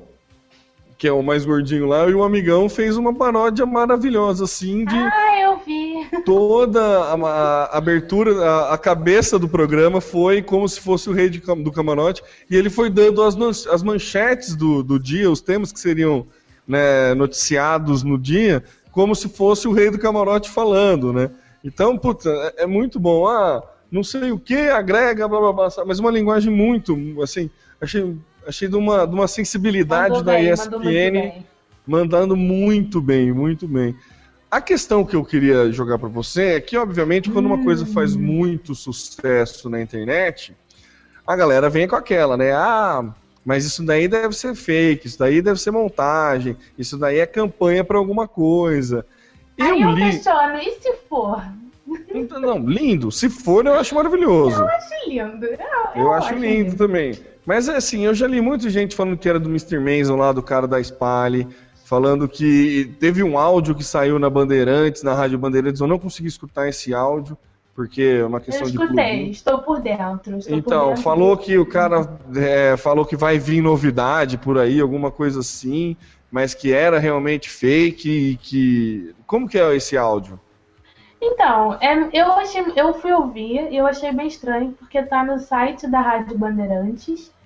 que é o mais gordinho lá, e o Amigão fez uma paródia maravilhosa, assim, de Ah, eu vi. toda a, a abertura, a, a cabeça do programa foi como se fosse o rei de do camarote, e ele foi dando as, as manchetes do, do dia, os temas que seriam né, noticiados no dia, como se fosse o rei do camarote falando, né? Então, puta, é, é muito bom. Ah, não sei o que, agrega, blá blá blá, mas uma linguagem muito, assim, achei, achei de uma, de uma sensibilidade Mandou da bem, ESPN mandando muito bem, muito bem. A questão que eu queria jogar para você é que, obviamente, quando uma coisa faz muito sucesso na internet, a galera vem com aquela, né? Ah, mas isso daí deve ser fake, isso daí deve ser montagem, isso daí é campanha para alguma coisa. Eu Aí eu li. questiono, e se for? Então, não, lindo. Se for, eu acho maravilhoso. Eu acho lindo. Eu, Eu acho lindo também. Mas assim, eu já li muita gente falando que era do Mr. Mason lá, do cara da Spale, falando que teve um áudio que saiu na Bandeirantes, na Rádio Bandeirantes, eu não consegui escutar esse áudio, porque é uma Eu questão de escutei, plugin. estou por dentro. estou por Então, dentro falou que o cara é, falou que vai vir novidade por aí, alguma coisa assim, mas que era realmente fake e que. Como que é esse áudio? Então, é, eu, achei, eu fui ouvir e eu achei bem estranho, porque tá no site da Rádio Bandeirantes.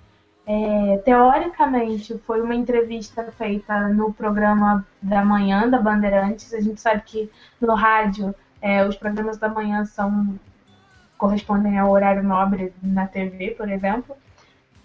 É, teoricamente, foi uma entrevista feita no programa da manhã da Bandeirantes. A gente sabe que no rádio é, os programas da manhã são correspondem ao horário nobre na TV, por exemplo.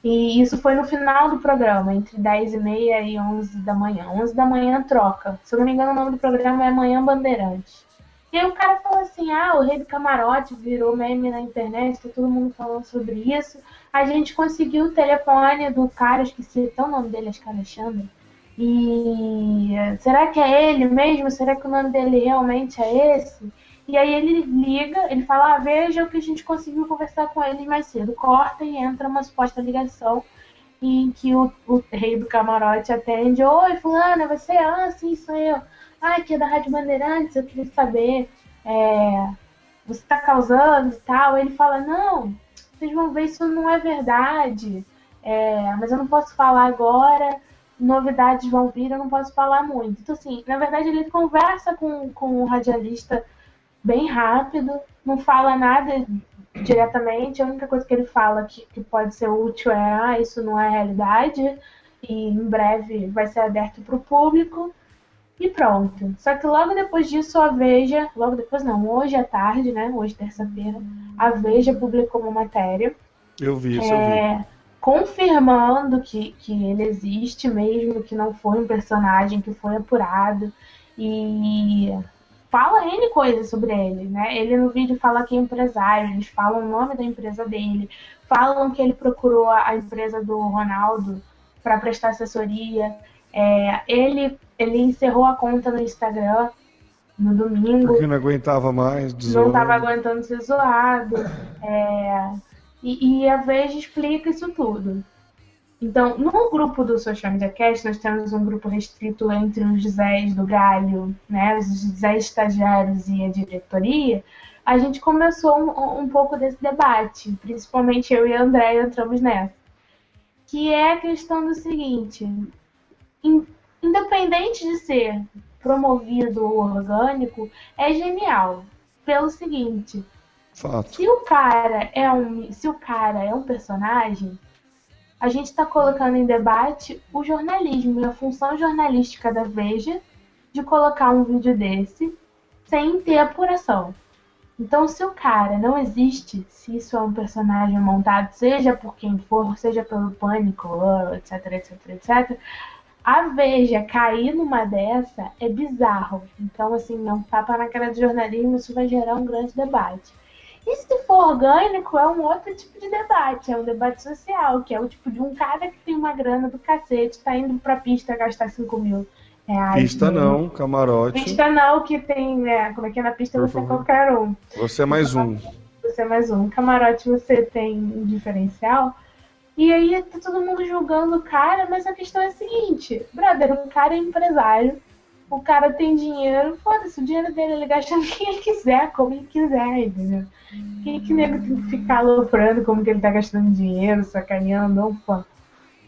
E isso foi no final do programa, entre 10 e meia e 11 da manhã. 11 da manhã troca. Se eu não me engano, o nome do programa é Manhã Bandeirantes. E aí o cara falou assim, ah, o rei do camarote virou meme na internet, tá todo mundo falando sobre isso. A gente conseguiu o telefone do cara, esqueci até o nome dele, acho que é Alexandre. E será que é ele mesmo? Será que o nome dele realmente é esse? E aí ele liga, ele fala, ah, veja o que a gente conseguiu conversar com ele mais cedo. Corta e entra uma suposta ligação em que o, o rei do camarote atende, oi, fulana, você? Ah, sim, sou eu. Ah, aqui é da Rádio Bandeirantes, eu queria saber, é, você tá causando e tal. Ele fala, não, vocês vão ver, isso não é verdade. É, mas eu não posso falar agora, novidades vão vir, eu não posso falar muito. Então, assim, na verdade, ele conversa com, com o radialista bem rápido, não fala nada diretamente, a única coisa que ele fala que, que pode ser útil é, ah, isso não é realidade, e em breve vai ser aberto para o público. E pronto. Só que logo depois disso a Veja, logo depois não, hoje à tarde, né? Hoje terça-feira, a Veja publicou uma matéria Eu vi isso, eu vi. é, confirmando que, que ele existe mesmo, que não foi um personagem que foi apurado e fala N coisas sobre ele, né? Ele no vídeo fala que é empresário, eles falam o nome da empresa dele, falam que ele procurou a a empresa do Ronaldo para prestar assessoria. É, ele, ele encerrou a conta no Instagram no domingo Porque não aguentava mais. não estava aguentando ser zoado. É, e, e a Veja explica isso tudo. Então, no grupo do Social Media Cast, nós temos um grupo restrito entre os Zés do Galho, né, os Zés estagiários e a diretoria. A gente começou um, um pouco desse debate, principalmente eu e a André entramos nessa. Que é a questão do seguinte: in, independente de ser promovido ou orgânico, é genial. Pelo seguinte: Fato. se o cara é um, se o cara é um personagem, a gente está colocando em debate o jornalismo e a função jornalística da Veja de colocar um vídeo desse sem ter apuração. Então, se o cara não existe, se isso é um personagem montado, seja por quem for, seja pelo pânico, etc, etc, etc, a Veja cair numa dessa é bizarro. Então, assim, é um tapa na cara do jornalismo, isso vai gerar um grande debate. E se for orgânico, é um outro tipo de debate, é um debate social, que é o tipo de um cara que tem uma grana do cacete, tá indo pra pista gastar 5 mil reais. Pista né? não, camarote. Pista não, que tem, né? Como é que é na pista Por você é qualquer um. Você é mais um. Você é mais um. Camarote você tem um diferencial. E aí tá todo mundo julgando o cara, mas a questão é a seguinte, brother, o cara é empresário, o cara tem dinheiro, foda-se, o dinheiro dele ele gasta no que ele quiser, como ele quiser, entendeu? Quem que nego tem que ficar aloprando como que ele tá gastando dinheiro, sacaneando, ou fã.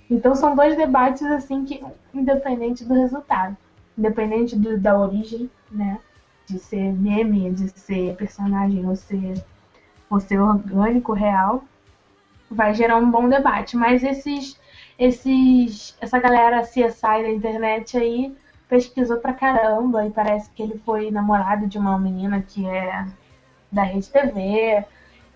Então são dois debates assim que, independente do resultado, independente do- da origem, né? De ser meme, de ser personagem ou ser, ou ser orgânico, real, vai gerar um bom debate. Mas esses, esses, essa galera CSI da internet aí pesquisou pra caramba e parece que ele foi namorado de uma menina que é da Rede TV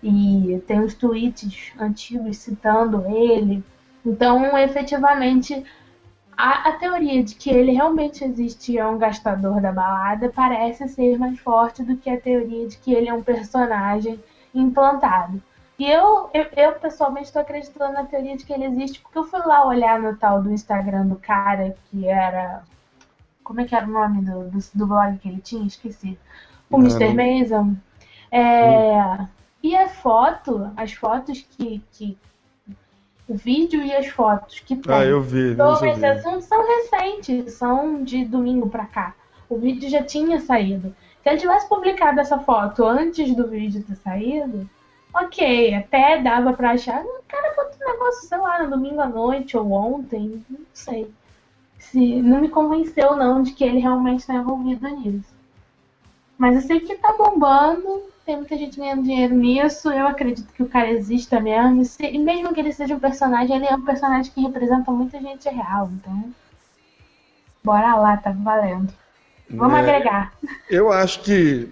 e tem uns tweets antigos citando ele. Então, efetivamente, a, a teoria de que ele realmente existe é um gastador da balada parece ser mais forte do que a teoria de que ele é um personagem implantado. E eu, eu, eu, pessoalmente estou acreditando na teoria de que ele existe, porque eu fui lá olhar no tal do Instagram do cara que era. Como é que era o nome do, do, do blog que ele tinha? Esqueci. O Não. Mr. Mason. É, E a foto, as fotos que, que. O vídeo e as fotos que tem Ah, eu vi. sobre esse assunto são recentes, são de domingo pra cá. O vídeo já tinha saído. Se ele tivesse publicado essa foto antes do vídeo ter saído, ok, até dava pra achar. O cara botou um negócio, sei lá, no domingo à noite ou ontem, não sei. Se, não me convenceu, não, de que ele realmente está envolvido nisso. Mas eu sei que tá bombando, tem muita gente ganhando dinheiro nisso. Eu acredito que o cara exista mesmo. E, e mesmo que ele seja um personagem, ele é um personagem que representa muita gente real. Então, bora lá, tá valendo. Vamos É, agregar. Eu acho que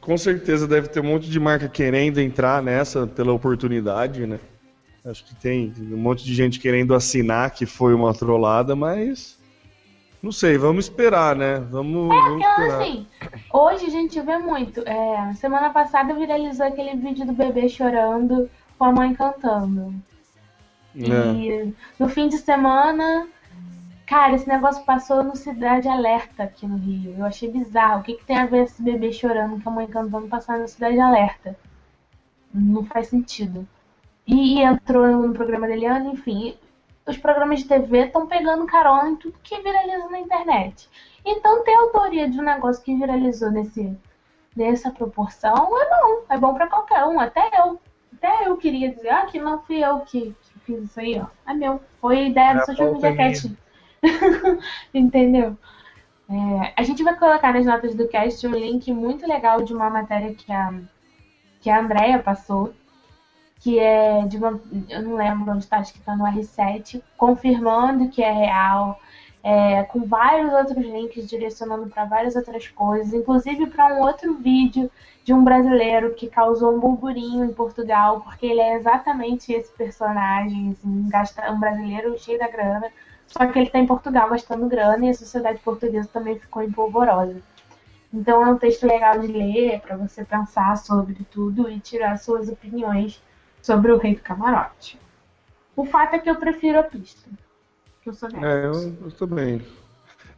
com certeza deve ter um monte de marca querendo entrar nessa pela oportunidade, né? Acho que tem um monte de gente querendo assinar que foi uma trollada, mas não sei, vamos esperar, né? Vamos, vamos Então, esperar. assim, hoje a gente vê muito. É, semana passada viralizou aquele vídeo do bebê chorando com a mãe cantando. É. E no fim de semana, cara, esse negócio passou no Cidade Alerta aqui no Rio. Eu achei bizarro. O que, que tem a ver esse bebê chorando com a mãe cantando passar no Cidade Alerta? Não faz sentido. E entrou no programa Eliana, enfim. Os programas de TV estão pegando carona em tudo que viraliza na internet. Então ter autoria de um negócio que viralizou nesse, nessa proporção é bom. É bom pra qualquer um, até eu. Até eu queria dizer, ah, que não fui eu que, que fiz isso aí, ó. É meu. Foi ideia do a Social Entendeu? É, a gente vai colocar nas notas do cast um link muito legal de uma matéria que a, que a Andrea passou, que é de uma. Eu não lembro onde está, acho que está no R7, confirmando que é real, é, com vários outros links direcionando para várias outras coisas, inclusive para um outro vídeo de um brasileiro que causou um burburinho em Portugal, porque ele é exatamente esse personagem, assim, um brasileiro cheio da grana, só que ele está em Portugal gastando grana e a sociedade portuguesa também ficou empolvorosa. Então é um texto legal de ler para você pensar sobre tudo e tirar suas opiniões sobre o Rei do Camarote. O fato é que eu prefiro a pista. Que eu sou dessas. É, eu, eu também.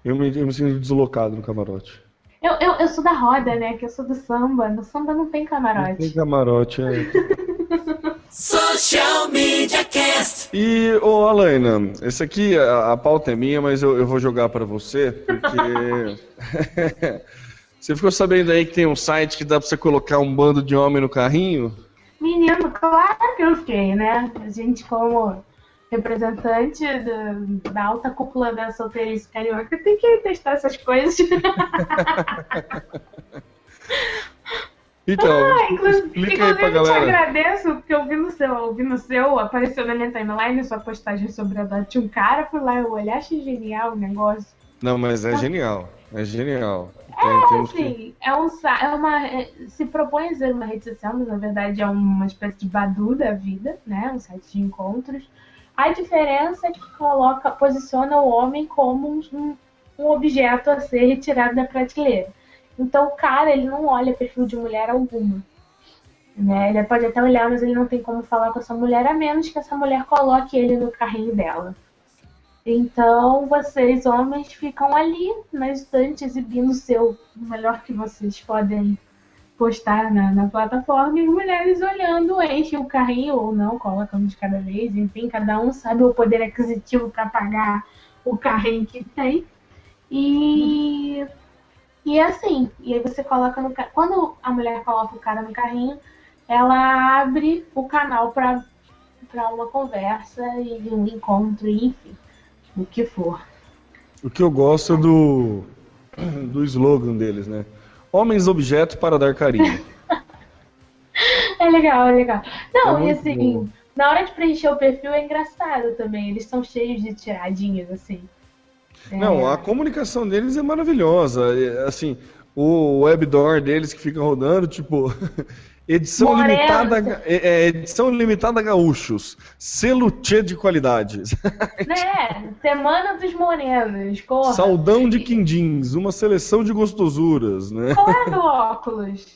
Eu me, eu me sinto deslocado no camarote. Eu, eu, eu sou da roda, né? Que eu sou do samba. No samba não tem Não camarote. tem camarote, é. Social Media Cast. E, ô Alaina, esse aqui, a, a pauta é minha, mas eu, eu vou jogar para você, porque. você ficou sabendo aí que tem um site que dá pra você colocar um bando de homem no carrinho? Menino, claro que eu fiquei, né? A gente, como representante do, da alta cúpula da solteirice carioca, tem que testar essas coisas. Então, Ah, explica aí pra te galera. agradeço, porque eu vi no seu, eu vi no seu, apareceu na minha timeline sua postagem sobre adote um cara, fui lá, eu olhei, achei genial o negócio. Não, mas é genial. É genial. Tem, temos que- Assim, é um é uma é- se propõe a ser uma rede social, mas na verdade é uma espécie de Badu da vida, né? Um site de encontros. A diferença é que coloca, posiciona o homem como um- um objeto a ser retirado da prateleira. Então o cara ele não olha perfil de mulher alguma. Né? Ele pode até olhar, mas ele não tem como falar com essa mulher, a menos que essa mulher coloque ele no carrinho dela. Então, vocês, homens, ficam ali na estante exibindo o seu o melhor que vocês podem postar na, na plataforma e as mulheres olhando, enchem o carrinho ou não, colocam de cada vez. Enfim, cada um sabe o poder aquisitivo para pagar o carrinho que tem. E, e é assim. E aí você coloca no Quando a mulher coloca o cara no carrinho, ela abre o canal para uma conversa e um encontro, enfim o que for. O que eu gosto é do, do slogan deles, né? Homens objeto para dar carinho. É legal, é legal. Não, É e assim, bom. na hora de preencher o perfil é engraçado também. Eles são cheios de tiradinhas, assim. É, Não, a comunicação deles é maravilhosa. Assim, o webdoor deles que fica rodando, tipo, edição Moreno. limitada, é, é, edição limitada gaúchos, selo tchê de qualidade, Né? Semana dos Morenos, corra. saudão de quindins, uma seleção de gostosuras, né? Qual é do óculos?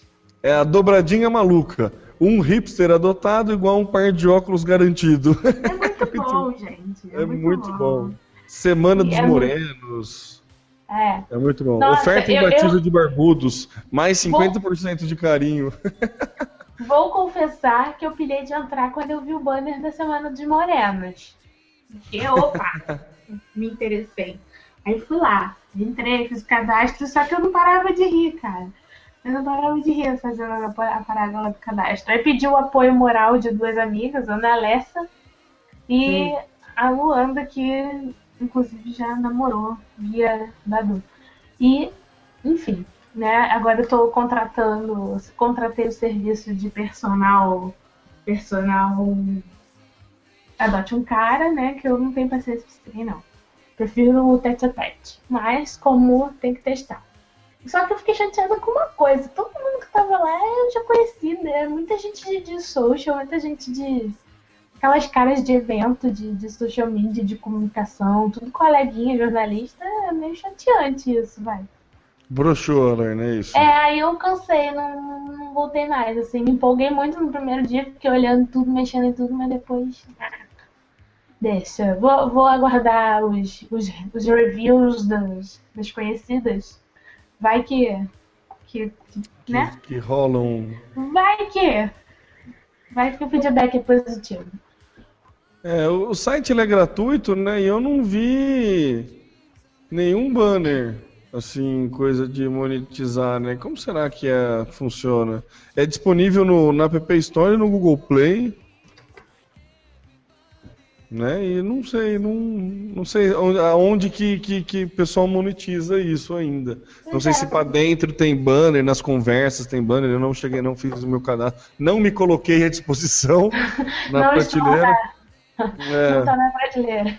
É a dobradinha maluca, um hipster adotado igual um par de óculos garantido. É muito bom, gente. É, É muito bom. Semana dos E é muito- morenos. É. É muito bom. Nossa, Oferta eu- imbatível eu- de barbudos, mais 50% de carinho. Vou confessar que eu pilhei de entrar quando eu vi o banner da Semana dos Morenos. Porque, opa, me interessei. Aí fui lá, entrei, fiz o cadastro, só que eu não parava de rir, cara. Eu não parava de rir fazendo a parada lá do cadastro. Aí pedi o apoio moral de duas amigas, a Ana Lessa e a Luanda, que inclusive já namorou via Badu. E, enfim, né? Agora eu tô contratando, contratei o serviço de personal, personal adote um cara, né? Que eu não tenho paciência pra isso não. Prefiro o tete a tete. Mas, como tem que testar. Só que eu fiquei chateada com uma coisa. Todo mundo que tava lá eu já conheci, né? Muita gente de social, muita gente de. Aquelas caras de evento, de, de social media, de comunicação, tudo coleguinha, jornalista, é meio chateante isso, vai. Broxou, né? É isso. É, aí eu cansei, não, não voltei mais. Assim, me empolguei muito no primeiro dia, fiquei olhando tudo, mexendo em tudo, mas depois. ah, Deixa. Vou, vou aguardar os, os, os reviews das, das conhecidas. Vai que. que, que né? Que, que rolam. Vai que. Vai que o feedback é positivo. É, o, site é gratuito, né? E eu não vi nenhum banner, assim, coisa de monetizar, né? Como será que é, funciona? É disponível no, na App Store e no Google Play. Né? E não sei, não, não sei onde, aonde que, que, que o pessoal monetiza isso ainda. Não sei se para dentro tem banner, nas conversas tem banner, eu não cheguei, não fiz o meu cadastro, não me coloquei à disposição na não prateleira. É. não tá na prateleira.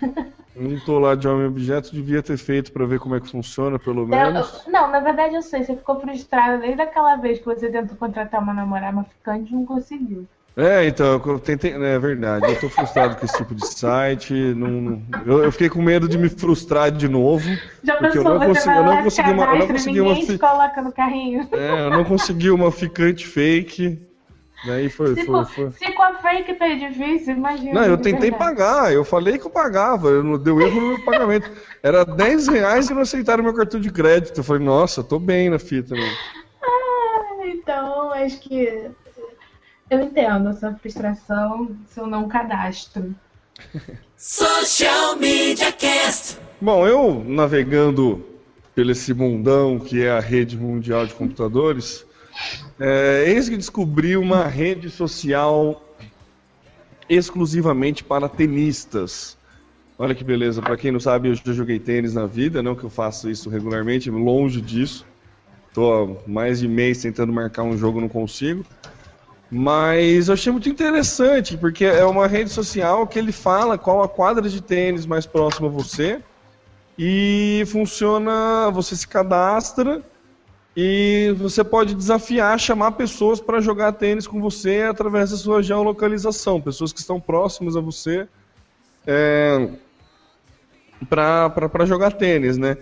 Não tô lá de homem objeto, devia ter feito pra ver como é que funciona, pelo menos. eu- não, na verdade eu sei, você ficou frustrada desde aquela vez que você tentou contratar uma namorada, uma ficante e não conseguiu. É, então, eu tentei. É verdade, eu tô frustrado com esse tipo de site. Não, não- eu, eu fiquei com medo de me frustrar de novo. Já Porque eu pensou, não consegui- eu não consegui uma- eu não consegui uma fi-. É, eu não consegui uma ficante fake. Daí foi. Se, foi, foi. se com a fake tá difícil, imagina. Não, eu tentei verdade. pagar, eu falei que eu pagava, eu não deu erro no meu pagamento. Era 10 reais e não aceitaram meu cartão de crédito. Eu falei, nossa, eu tô bem na fita mesmo. Ah, Então, acho que eu entendo essa frustração, seu não cadastro. Social Media Cast. Bom, eu navegando pelo esse mundão que é a rede mundial de computadores, é, eis que descobri uma rede social exclusivamente para tenistas. Olha que beleza, para quem não sabe, eu já joguei tênis na vida, não que eu faça isso regularmente, longe disso. Estou há mais de mês tentando marcar um jogo, não consigo. Mas eu achei muito interessante, porque é uma rede social que ele fala qual a quadra de tênis mais próxima a você. E funciona, você se cadastra e você pode desafiar, chamar pessoas para jogar tênis com você através da sua geolocalização, pessoas que estão próximas a você é, para jogar tênis, né?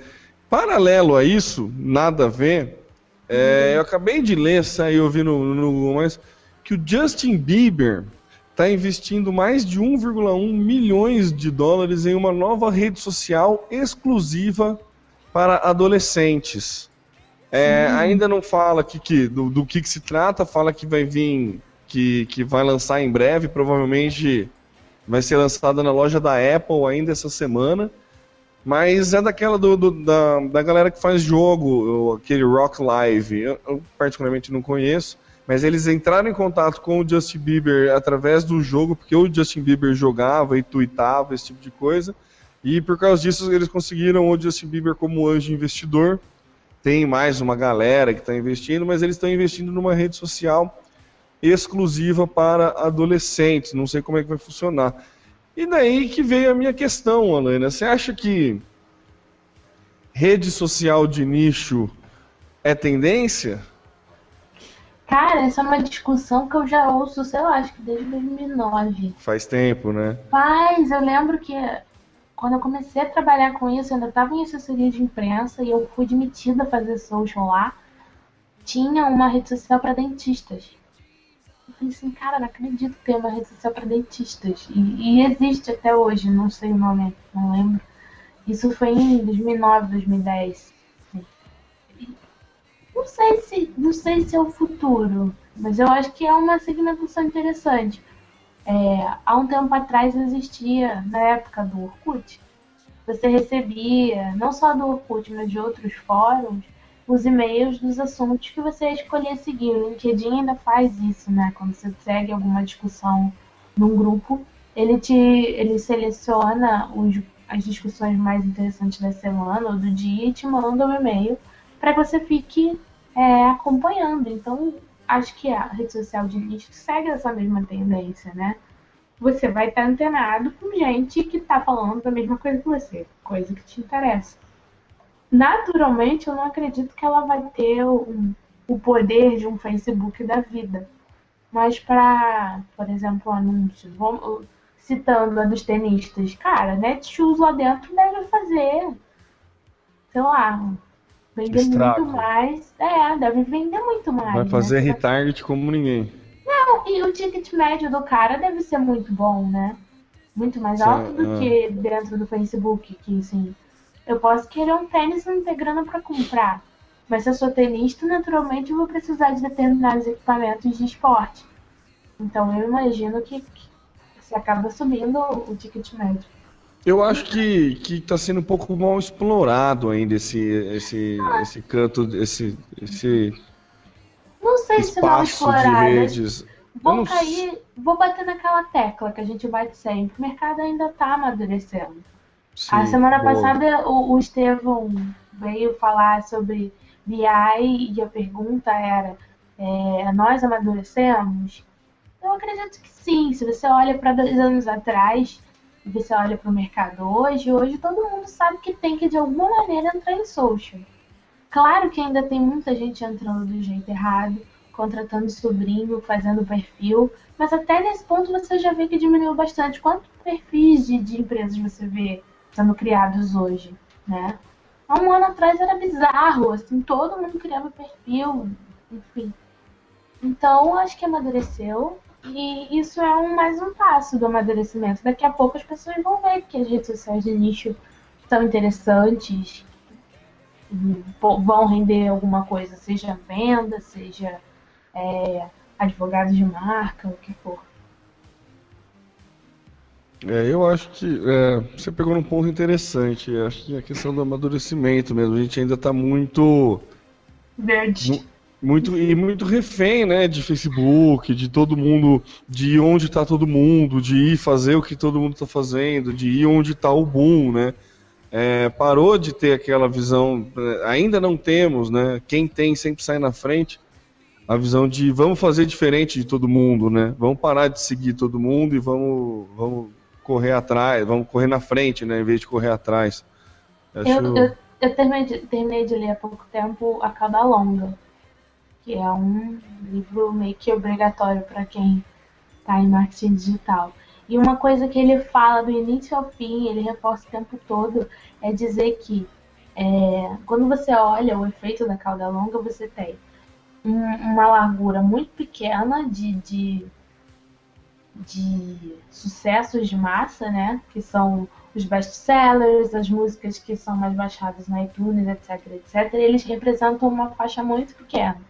Paralelo a isso, nada a ver, é, eu acabei de ler, saiu ouvindo no, no mas que o Justin Bieber está investindo mais de 1,1 milhões de dólares em uma nova rede social exclusiva para adolescentes. É, hum. Ainda não fala que, que, do, do que, que, se trata, fala que vai vir, que, que vai lançar em breve, provavelmente vai ser lançada na loja da Apple ainda essa semana. Mas é daquela do, do, da, da galera que faz jogo, aquele Rock Live. Eu, eu, particularmente não conheço, mas eles entraram em contato com o Justin Bieber através do jogo, porque o Justin Bieber jogava e tweetava, esse tipo de coisa. E por causa disso eles conseguiram o Justin Bieber como anjo investidor. Tem mais uma galera que está investindo, mas eles estão investindo numa rede social exclusiva para adolescentes. Não sei como é que vai funcionar. E daí que veio a minha questão, Alana. Você acha que rede social de nicho é tendência? Cara, essa é uma discussão que eu já ouço, sei lá, acho que desde 2009. Faz tempo, né? Faz, eu lembro que quando eu comecei a trabalhar com isso, eu ainda estava em assessoria de imprensa e eu fui admitida a fazer social lá. Tinha uma rede social para dentistas. Eu falei assim, cara, não acredito que tem uma rede social para dentistas. E, e, existe até hoje, não sei o nome, não lembro. Isso foi em 2009, 2010. Não sei se, não sei se é o futuro, mas eu acho que é uma segmentação interessante. É, há um tempo atrás existia, na época do Orkut, você recebia, não só do Orkut, mas de outros fóruns, os e-mails dos assuntos que você escolher seguir. O LinkedIn ainda faz isso, né? Quando você segue alguma discussão num grupo, ele te ele seleciona os, as discussões mais interessantes da semana ou do dia e te manda um e-mail para que você fique é, acompanhando. Então, acho que a rede social de nicho segue essa mesma tendência, né? Você vai estar antenado com gente que está falando da mesma coisa que você, coisa que te interessa naturalmente eu não acredito que ela vai ter o, o poder de um Facebook da vida. Mas para, por exemplo, anúncios, vamos, citando a dos tenistas, cara, Netshoes lá dentro deve fazer, sei lá, vender muito mais. É, deve vender muito mais. Vai fazer né? retarget como ninguém. Não, e o ticket médio do cara deve ser muito bom, né? Muito mais alto do é. que dentro do Facebook, que assim, eu posso querer um tênis e não ter grana para comprar. Mas se eu sou tenista, naturalmente eu vou precisar de determinados equipamentos de esporte. Então eu imagino que, que você acaba subindo o ticket médio. Eu acho que que está sendo um pouco mal explorado ainda esse esse ah. esse canto esse esse não sei se mal explorado. De redes. Vou não... cair, vou bater naquela tecla que a gente bate sempre. O mercado ainda está amadurecendo. Sim, a semana boa. passada o, o Estevão veio falar sobre BI e a pergunta era: é, nós amadurecemos? Eu acredito que sim. Se você olha para dois anos atrás você olha para o mercado hoje, hoje todo mundo sabe que tem que de alguma maneira entrar em social. Claro que ainda tem muita gente entrando do jeito errado, contratando sobrinho, fazendo perfil, mas até nesse ponto você já vê que diminuiu bastante. Quantos perfis de, de empresas você vê sendo criados hoje, né? Há um ano atrás era bizarro, assim, todo mundo criava perfil, enfim. Então, acho que amadureceu e isso é um, mais um passo do amadurecimento. Daqui a pouco as pessoas vão ver que as redes sociais de nicho são interessantes, vão render alguma coisa, seja venda, seja é, advogado de marca, o que for. É, eu acho que é, você pegou num ponto interessante. Acho que a questão do amadurecimento mesmo. A gente ainda está muito. Verde. Muito, e muito refém, né, de Facebook, de todo mundo, de onde está todo mundo, de ir fazer o que todo mundo está fazendo, de ir onde está o boom, né? É, parou de ter aquela visão, é, ainda não temos, né? Quem tem sempre sai na frente, a visão de vamos fazer diferente de todo mundo, né? Vamos parar de seguir todo mundo e vamos, vamos correr atrás, vamos correr na frente, né? Em vez de correr atrás. Acho... Eu, eu, eu terminei, de, terminei de ler há pouco tempo A Cauda Longa que é um livro meio que obrigatório para quem está em marketing digital. E uma coisa que ele fala do início ao fim, ele reforça o tempo todo, é dizer que é, quando você olha o efeito da cauda longa, você tem um, uma largura muito pequena de, de, de sucessos de massa, né? Que são os best-sellers, as músicas que são mais baixadas na iTunes, etc, etc. Eles representam uma faixa muito pequena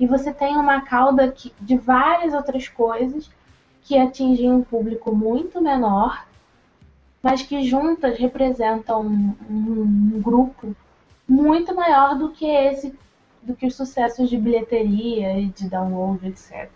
e você tem uma cauda que, de várias outras coisas que atingem um público muito menor, mas que juntas representam um, um, um grupo muito maior do que esse, do que os sucessos de bilheteria e de download, etc.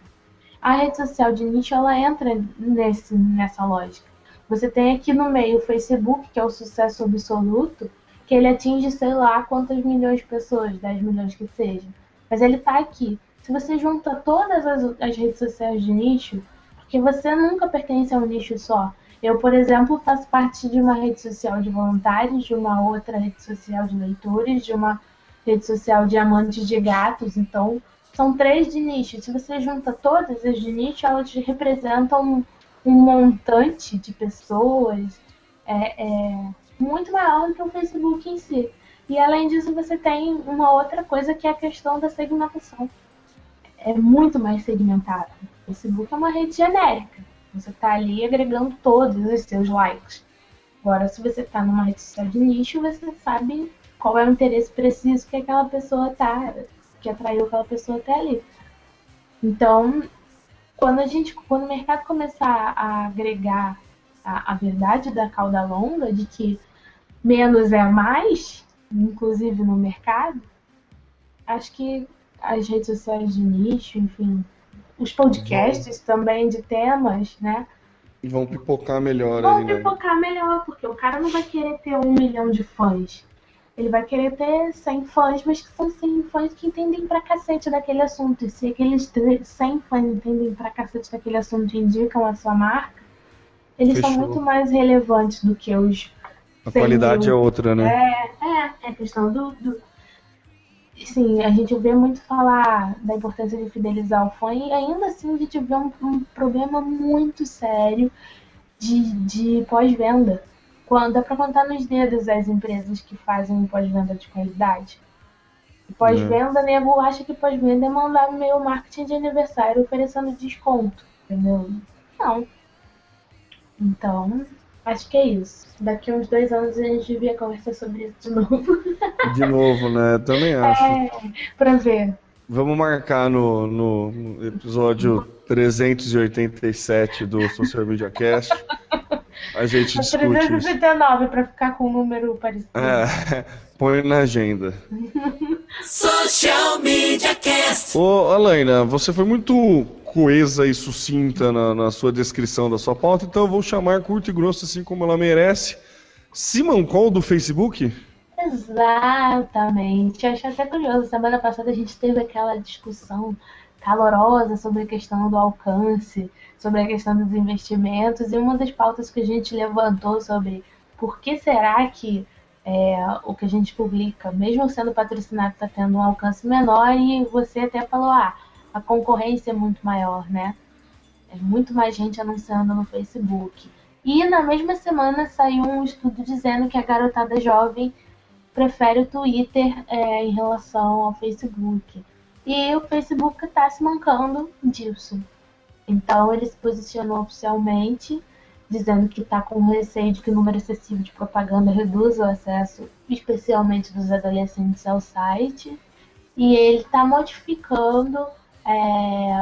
A rede social de nicho ela entra nesse, nessa lógica. Você tem aqui no meio o Facebook, que é o sucesso absoluto, que ele atinge sei lá quantas milhões de pessoas, 10 milhões que seja mas ele está aqui. Se você junta todas as, as redes sociais de nicho, porque você nunca pertence a um nicho só. Eu, por exemplo, faço parte de uma rede social de voluntários, de uma outra rede social de leitores, de uma rede social de amantes de gatos. Então, são três de nicho. Se você junta todas as de nicho, elas representam um, montante de pessoas é, é, muito maior do que o Facebook em si. E além disso, você tem uma outra coisa que é a questão da segmentação. É muito mais segmentada. O Facebook é uma rede genérica. Você está ali agregando todos os seus likes. Agora, se você está numa rede social de nicho, você sabe qual é o interesse preciso que aquela pessoa tá, que atraiu aquela pessoa até ali. Então, quando a gente, quando o mercado começar a agregar a, a verdade da cauda longa, de que menos é mais, inclusive no mercado, acho que as redes sociais de nicho, enfim, os podcasts vão... também de temas, né? Vão pipocar melhor vão aí, né? pipocar melhor, porque o cara não vai querer ter um milhão de fãs. Ele vai querer ter 100 fãs, mas que são 100 fãs que entendem pra cacete daquele assunto. E se aqueles 100 fãs entendem pra cacete daquele assunto e indicam a sua marca, eles Fechou. são muito mais relevantes do que os a qualidade é outra, né? É, é, é questão do, do. Sim, a gente vê muito falar da importância de fidelizar o fã e ainda assim a gente vê um, um problema muito sério de, de pós-venda. Dá para contar nos dedos as empresas que fazem pós-venda de qualidade. Pós-venda, é. nego acha que pós-venda é mandar meu marketing de aniversário oferecendo desconto, entendeu? Não. Então, Acho que é isso. Daqui a uns dois anos a gente devia conversar sobre isso de novo. De novo, né? Também acho. É, pra ver. Vamos marcar no, no episódio 387 do Social Media Cast. A gente discute 369 para ficar com o um número parecido. É, põe na agenda. Social Media Cast. Ô, Alaina, você foi muito coesa e sucinta na, na, sua descrição da sua pauta, então eu vou chamar curto e grosso assim como ela merece. Simon Call do Facebook? Exatamente. Eu achei até curioso. Semana passada a gente teve aquela discussão calorosa sobre a questão do alcance, sobre a questão dos investimentos, e uma das pautas que a gente levantou sobre por que será que é, o que a gente publica, mesmo sendo patrocinado, está tendo um alcance menor, e você até falou, ah, a concorrência é muito maior, né? É muito mais gente anunciando no Facebook. E na mesma semana saiu um estudo dizendo que a garotada jovem prefere o Twitter é, em relação ao Facebook. E o Facebook está se mancando disso. Então ele se posicionou oficialmente, dizendo que está com receio de que o número excessivo de propaganda reduza o acesso, especialmente dos adolescentes, ao site. E ele está modificando é,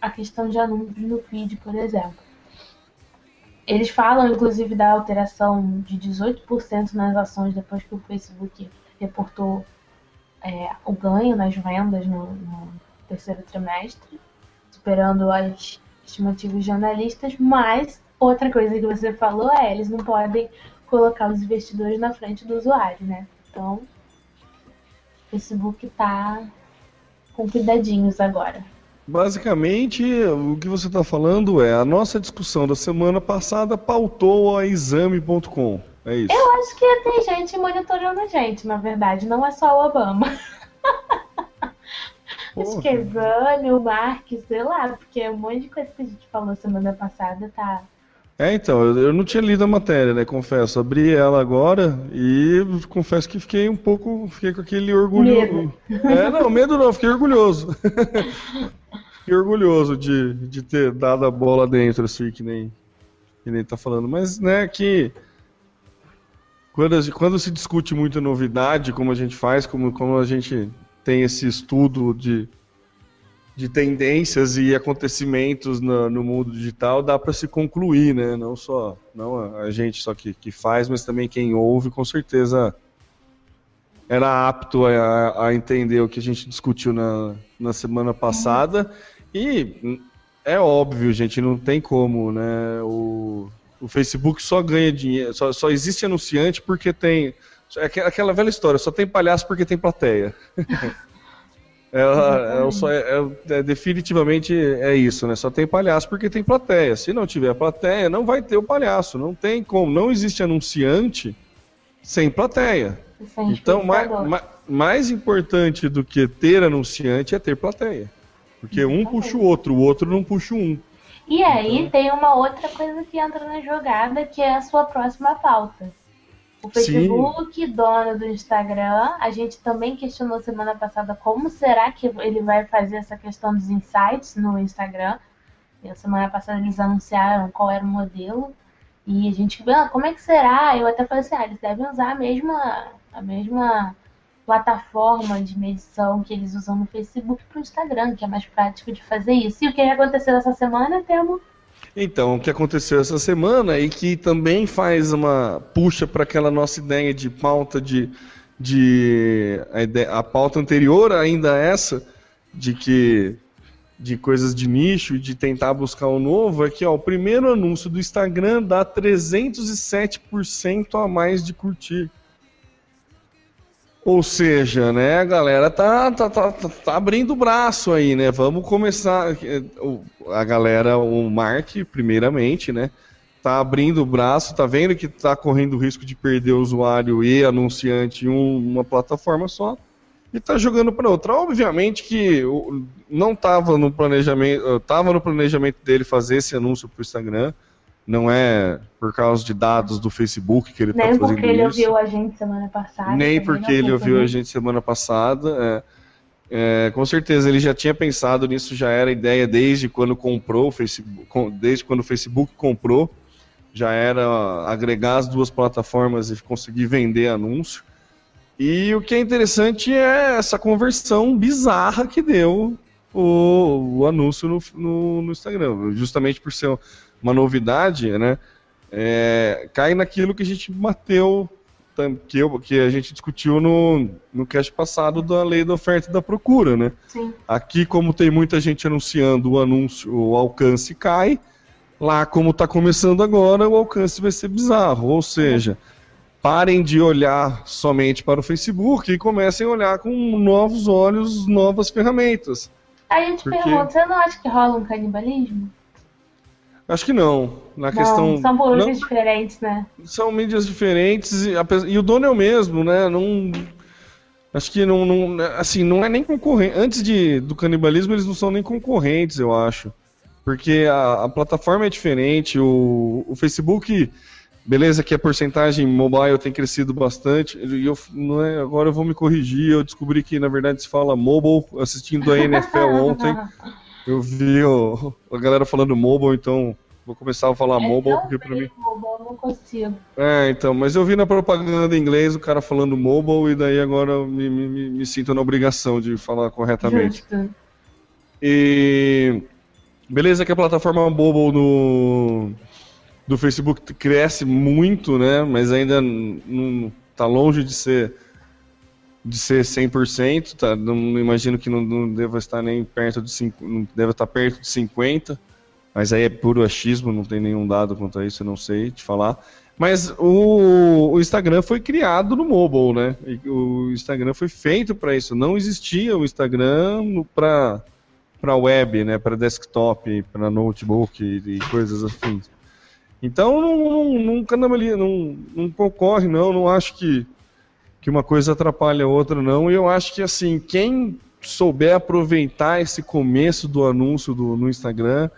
a questão de anúncios no feed, por exemplo. eles falam, inclusive, da alteração de 18% nas ações depois que o Facebook reportou é, o ganho nas vendas no, no, terceiro trimestre, superando as estimativas de analistas. Mas outra coisa que você falou é, eles não podem colocar os investidores na frente do usuário, né? Então, o Facebook está com cuidadinhos agora. Basicamente, o que você está falando é a nossa discussão da semana passada pautou a exame.com. É isso. Eu acho que tem gente monitorando a gente, na verdade, não é só o Obama. acho que é exame, o Mark, sei lá, porque um monte de coisa que a gente falou semana passada tá. É, então, eu, eu não tinha lido a matéria, né? Confesso. Abri ela agora e confesso que fiquei um pouco. Fiquei com aquele orgulho. Medo. É, não, medo não, fiquei orgulhoso. fiquei orgulhoso de, de ter dado a bola dentro, assim, que nem, que nem tá falando. Mas, né, que quando, quando se discute muita novidade, como a gente faz, como, como a gente tem esse estudo de, de tendências e acontecimentos no, no mundo digital, dá para se concluir, né? Não só não a gente só que, que faz, mas também quem ouve, com certeza era apto a, a entender o que a gente discutiu na, na semana passada. E é óbvio, gente, não tem como, né? O, o Facebook só ganha dinheiro, só, só existe anunciante porque tem. É aquela velha história, só tem palhaço porque tem plateia. é, é, só, é, é, definitivamente é isso, né? Só tem palhaço porque tem plateia. Se não tiver plateia, não vai ter o palhaço. Não tem como. Não existe anunciante sem plateia. Sem então, mais, mais, mais importante do que ter anunciante é ter plateia. Porque um puxa o outro, o outro não puxa um. E aí tem uma outra coisa que entra na jogada, que é a sua próxima pauta. O Facebook, dono do Instagram, a gente também questionou semana passada como será que ele vai fazer essa questão dos insights no Instagram. E a semana passada eles anunciaram qual era o modelo. E a gente, ah, como é que será? Eu até falei assim, ah, eles devem usar a mesma, a mesma plataforma de medição que eles usam no Facebook para o Instagram, que é mais prático de fazer isso. E o que aconteceu essa semana, Temo? Então, o que aconteceu essa semana e que também faz uma puxa para aquela nossa ideia de pauta de, de a, ideia, a pauta anterior ainda essa de que de coisas de nicho e de tentar buscar o um novo é que ó, o primeiro anúncio do Instagram dá 307% a mais de curtir. Ou seja, né, a galera tá, tá, tá, tá, abrindo o braço aí, né? Vamos começar. A galera, o Mark, primeiramente, né? Tá abrindo o braço, tá vendo que tá correndo o risco de perder o usuário e anunciante em uma plataforma só e tá jogando para outra. Obviamente que não estava no planejamento, tava no planejamento dele fazer esse anúncio pro Instagram não é por causa de dados do Facebook que ele está fazendo isso. Nem porque ele ouviu a gente semana passada. Nem porque ele ouviu a gente semana passada. É, é, com certeza ele já tinha pensado nisso, já era ideia desde quando comprou o Facebook, desde quando o Facebook comprou, já era agregar as duas plataformas e conseguir vender anúncio. E o que é interessante é essa conversão bizarra que deu o, o anúncio no, no, no Instagram, justamente por ser uma novidade, né? É, cai naquilo que a gente bateu, que, eu, que a gente discutiu no, no cast passado da lei da oferta e da procura, né? Sim. Aqui, como tem muita gente anunciando o anúncio, o alcance cai. Lá, como está começando agora, o alcance vai ser bizarro. Ou seja, parem de olhar somente para o Facebook e comecem a olhar com novos olhos, novas ferramentas. Aí eu te Porque- pergunto, você não acha que rola um canibalismo? Acho que não. Na não, questão. são públicos não- diferentes, né? são mídias diferentes e, e o dono é o mesmo, né? Não, acho que não, não, assim, não é nem concorrente. Antes de, do canibalismo, eles não são nem concorrentes, eu acho. Porque a, a plataforma é diferente, o, o Facebook, beleza que a porcentagem mobile tem crescido bastante, e eu, não é, agora eu vou me corrigir, eu descobri que na verdade se fala mobile, assistindo a NFL ontem, eu vi o- a galera falando mobile, então vou começar a falar É mobile, porque pra mim... mobile, eu não consigo. É, então, mas eu vi na propaganda em inglês o cara falando mobile e daí agora eu me, me, me- sinto na obrigação de falar corretamente. Justo. E beleza que a plataforma mobile no do Facebook cresce muito, né? Mas ainda não está longe de ser de ser 100%, tá? Não imagino que não, não deva estar nem perto de 5, não estar perto de 50, mas aí é puro achismo, não tem nenhum dado quanto a isso, eu não sei te falar. Mas o, o Instagram foi criado no mobile, né? O Instagram foi feito para isso. Não existia o Instagram para para web, né? Para desktop, para notebook e, e coisas assim. Então não, nunca não, não, não concorre, não. Não acho que, que uma coisa atrapalha a outra, não. E eu acho que assim, quem souber aproveitar esse começo do anúncio do, no Instagram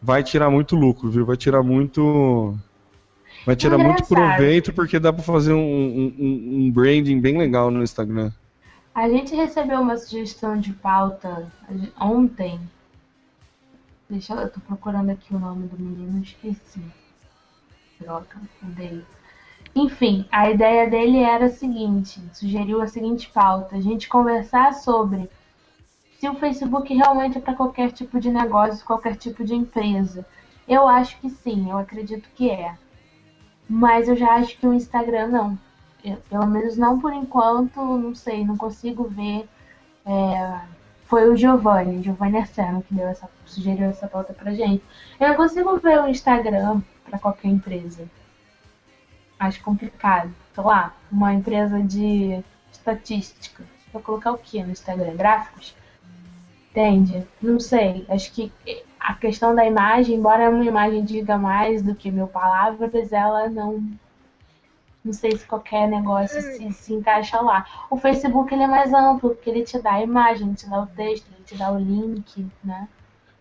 vai tirar muito lucro, viu? Vai tirar muito Vai tirar muito proveito porque dá para fazer um, um, um, branding bem legal no Instagram. A gente recebeu uma sugestão de pauta ontem. Deixa eu, eu tô procurando aqui o nome do menino, esqueci. Droga, odeio. Enfim, a ideia dele era a seguinte: sugeriu a seguinte pauta, a gente conversar sobre se o Facebook realmente é para qualquer tipo de negócio, qualquer tipo de empresa. Eu acho que sim, eu acredito que é. Mas eu já acho que o Instagram não. Eu, pelo menos não por enquanto, não sei, não consigo ver. É, foi o Giovanni, Giovanni Arceno, que deu essa, sugeriu essa pauta pra gente. Eu não consigo ver o Instagram para qualquer empresa. Acho complicado. Sei lá, uma empresa de estatística. Vou colocar o que no Instagram? Gráficos? Entende? Não sei. Acho que a questão da imagem, embora uma imagem diga mais do que mil palavras, ela não. Não sei se qualquer negócio se, se encaixa lá. O Facebook ele é mais amplo, porque ele te dá a imagem, te dá o texto, ele te dá o link, né?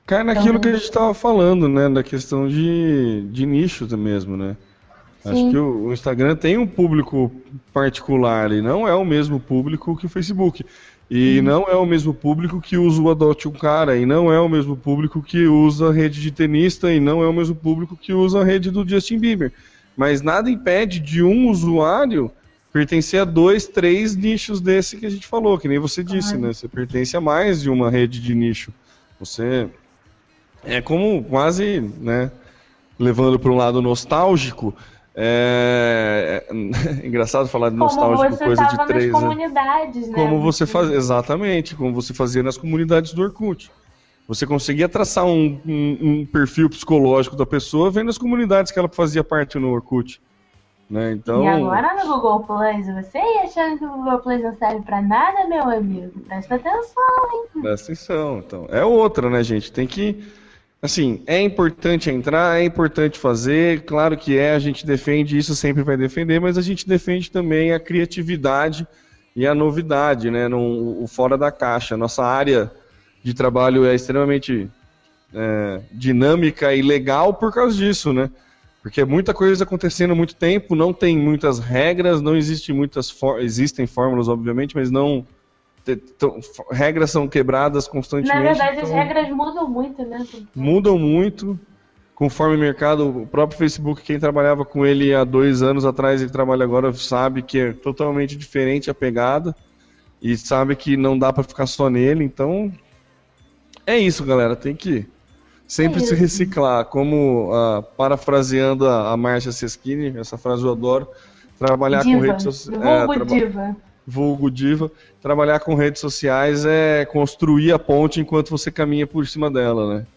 Cai naquilo então, que a gente estava falando, né? Da questão de, de nicho mesmo, né? Sim. Acho que o, o Instagram tem um público particular e não é o mesmo público que o Facebook. E hum. não é o mesmo público que usa o Adote um Cara, e não é o mesmo público que usa a rede de tenista, e não é o mesmo público que usa a rede do Justin Bieber. Mas nada impede de um usuário pertencer a dois, três nichos desse que a gente falou, que nem você disse, né? Você pertence a mais de uma rede de nicho. Você é como quase, né, levando para um lado nostálgico, é... é engraçado falar de nostálgico coisa de três nas comunidades, né? Como você faz exatamente, como você fazia nas comunidades do Orkut. Você conseguia traçar um, um, um, perfil psicológico da pessoa vendo as comunidades que ela fazia parte no Orkut. Né? Então... E agora no Google Plus, você achando que o Google Plus não serve para nada, meu amigo? Presta atenção, hein? Presta atenção. Então, é outra, né, gente? Tem que Assim, é importante entrar, é importante fazer, claro que é, a gente defende isso, sempre vai defender, mas a gente defende também a criatividade e a novidade, né, no, o fora da caixa. Nossa área de trabalho é extremamente é, dinâmica e legal por causa disso, né? Porque é muita coisa acontecendo há muito tempo, não tem muitas regras, não existe muitas existem fórmulas, obviamente, mas não regras são quebradas constantemente. Na verdade, então, as regras mudam muito, né? Mudam muito. Conforme o mercado, o próprio Facebook, quem trabalhava com ele há dois anos atrás e trabalha agora, sabe que é totalmente diferente a pegada e sabe que não dá para ficar só nele. Então, é isso, galera. Tem que sempre é se reciclar. Como, uh, parafraseando a, a Márcia Seschini, essa frase eu adoro, trabalhar diva. com redes sociais. É, traba diva vulgo diva, trabalhar com redes sociais é construir a ponte enquanto você caminha por cima dela, né?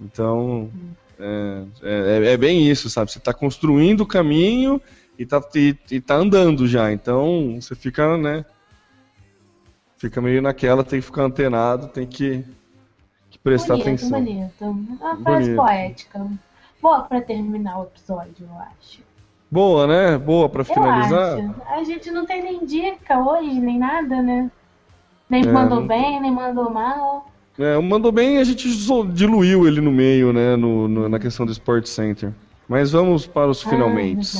Então, é, é, é bem isso, sabe? Você está construindo o caminho e está e, e tá andando já, então você fica, né? Fica meio naquela, tem que ficar antenado, tem que, que prestar bonito, atenção. Bonito, uma frase poética. Boa para terminar o episódio, eu acho. Boa, né? Boa para finalizar. Acho. A gente não tem nem dica hoje, nem nada, né? Nem é, mandou bem, nem mandou mal. É, o mandou bem a gente diluiu ele no meio, né? No, no na questão do Sport Center. Mas vamos para os ah, finalmente.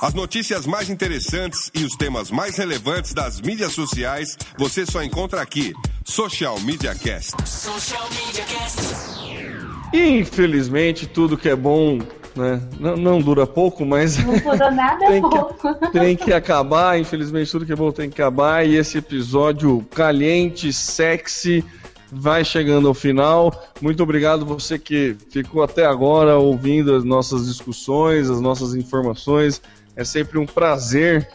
As notícias mais interessantes e os temas mais relevantes das mídias sociais você só encontra aqui. Social Media Cast. Social Media Cast. Infelizmente, tudo que é bom né? Não, não, dura pouco, mas. Não dura nada tem pouco. Que, tem que acabar, infelizmente, tudo que é bom tem que acabar. E esse episódio caliente, sexy, vai chegando ao final. Muito obrigado você que ficou até agora ouvindo as nossas discussões, as nossas informações. É sempre um prazer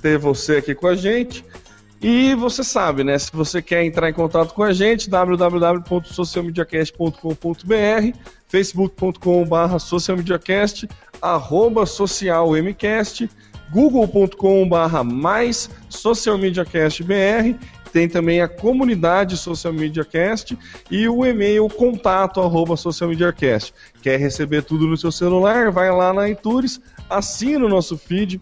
ter você aqui com a gente. E você sabe, né? Se você quer entrar em contato com a gente, www.socialmediacast.com.br, facebook.com.br socialmediacast, arroba socialmcast, google.com.br mais socialmediacastbr, tem também a comunidade Social Media Cast e o e-mail contato arroba Social Media Cast. Quer receber tudo no seu celular? Vai lá na iTunes, assina o nosso feed,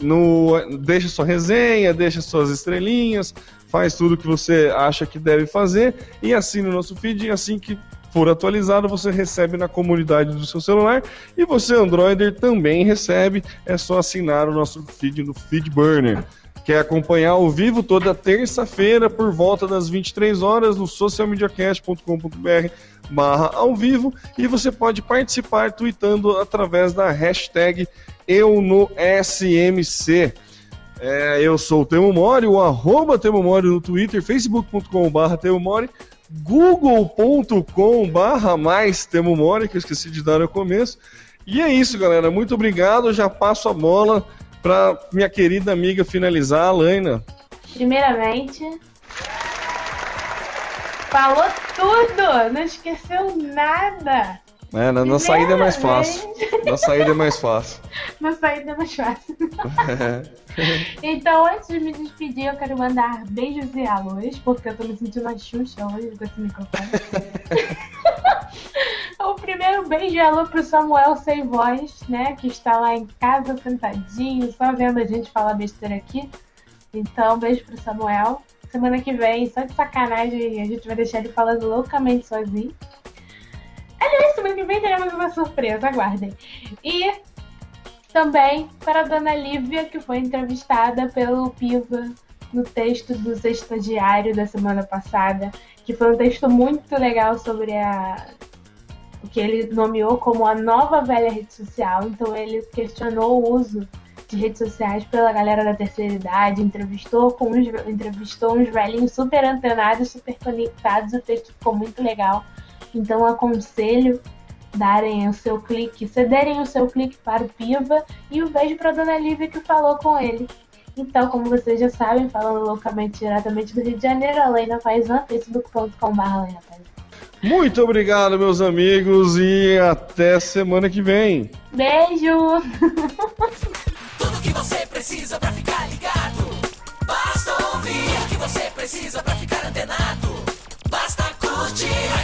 no, deixa sua resenha, deixa suas estrelinhas, faz tudo que você acha que deve fazer e assina o nosso feed. E assim que for atualizado, você recebe na comunidade do seu celular. E você, Androider, também recebe. É só assinar o nosso feed no Feedburner. Quer acompanhar ao vivo toda terça-feira por volta das 23 horas no socialmediacast.com.br barra ao vivo e você pode participar tweetando através da hashtag eu no SMC. É, eu sou o Temo Mori, o arroba Temo Mori no Twitter, facebook.com barra Temo Mori, google.com barra mais Temo Mori, que eu esqueci de dar no começo. E é isso, galera. Muito obrigado. Já passo a bola para minha querida amiga finalizar, Alaina. Primeiramente, falou tudo, não esqueceu nada. É, na, na saída é mais fácil. Na saída é mais fácil. na saída é mais fácil. então, antes de me despedir, eu quero mandar beijos e alôs, porque eu tô me sentindo uma xuxa hoje com esse microfone. o primeiro beijo e alô pro Samuel Sem Voz, né? Que está lá em casa sentadinho, só vendo a gente falar besteira aqui. Então, beijo pro Samuel. Semana que vem, só de sacanagem, a gente vai deixar ele falando loucamente sozinho. Aliás, semana que vem teremos uma surpresa, aguardem. E também para a dona Lívia, que foi entrevistada pelo Piva no texto do estagiário da semana passada, que foi um texto muito legal sobre a o que ele nomeou como a nova velha rede social. Então ele questionou o uso de redes sociais pela galera da terceira idade, entrevistou com uns, entrevistou uns velhinhos super antenados, super conectados, o texto ficou muito legal. Então aconselho darem o seu clique, cederem o seu clique para o Piva e o um beijo para Dona Lívia que falou com ele. Então, como vocês já sabem, falando loucamente diretamente do Rio de Janeiro, a Leina Paisan, facebook.com.br Leina Muito obrigado, meus amigos, e até semana que vem. Beijo! Tudo que você precisa para ficar ligado. Basta ouvir o que você precisa para ficar antenado. Basta curtir.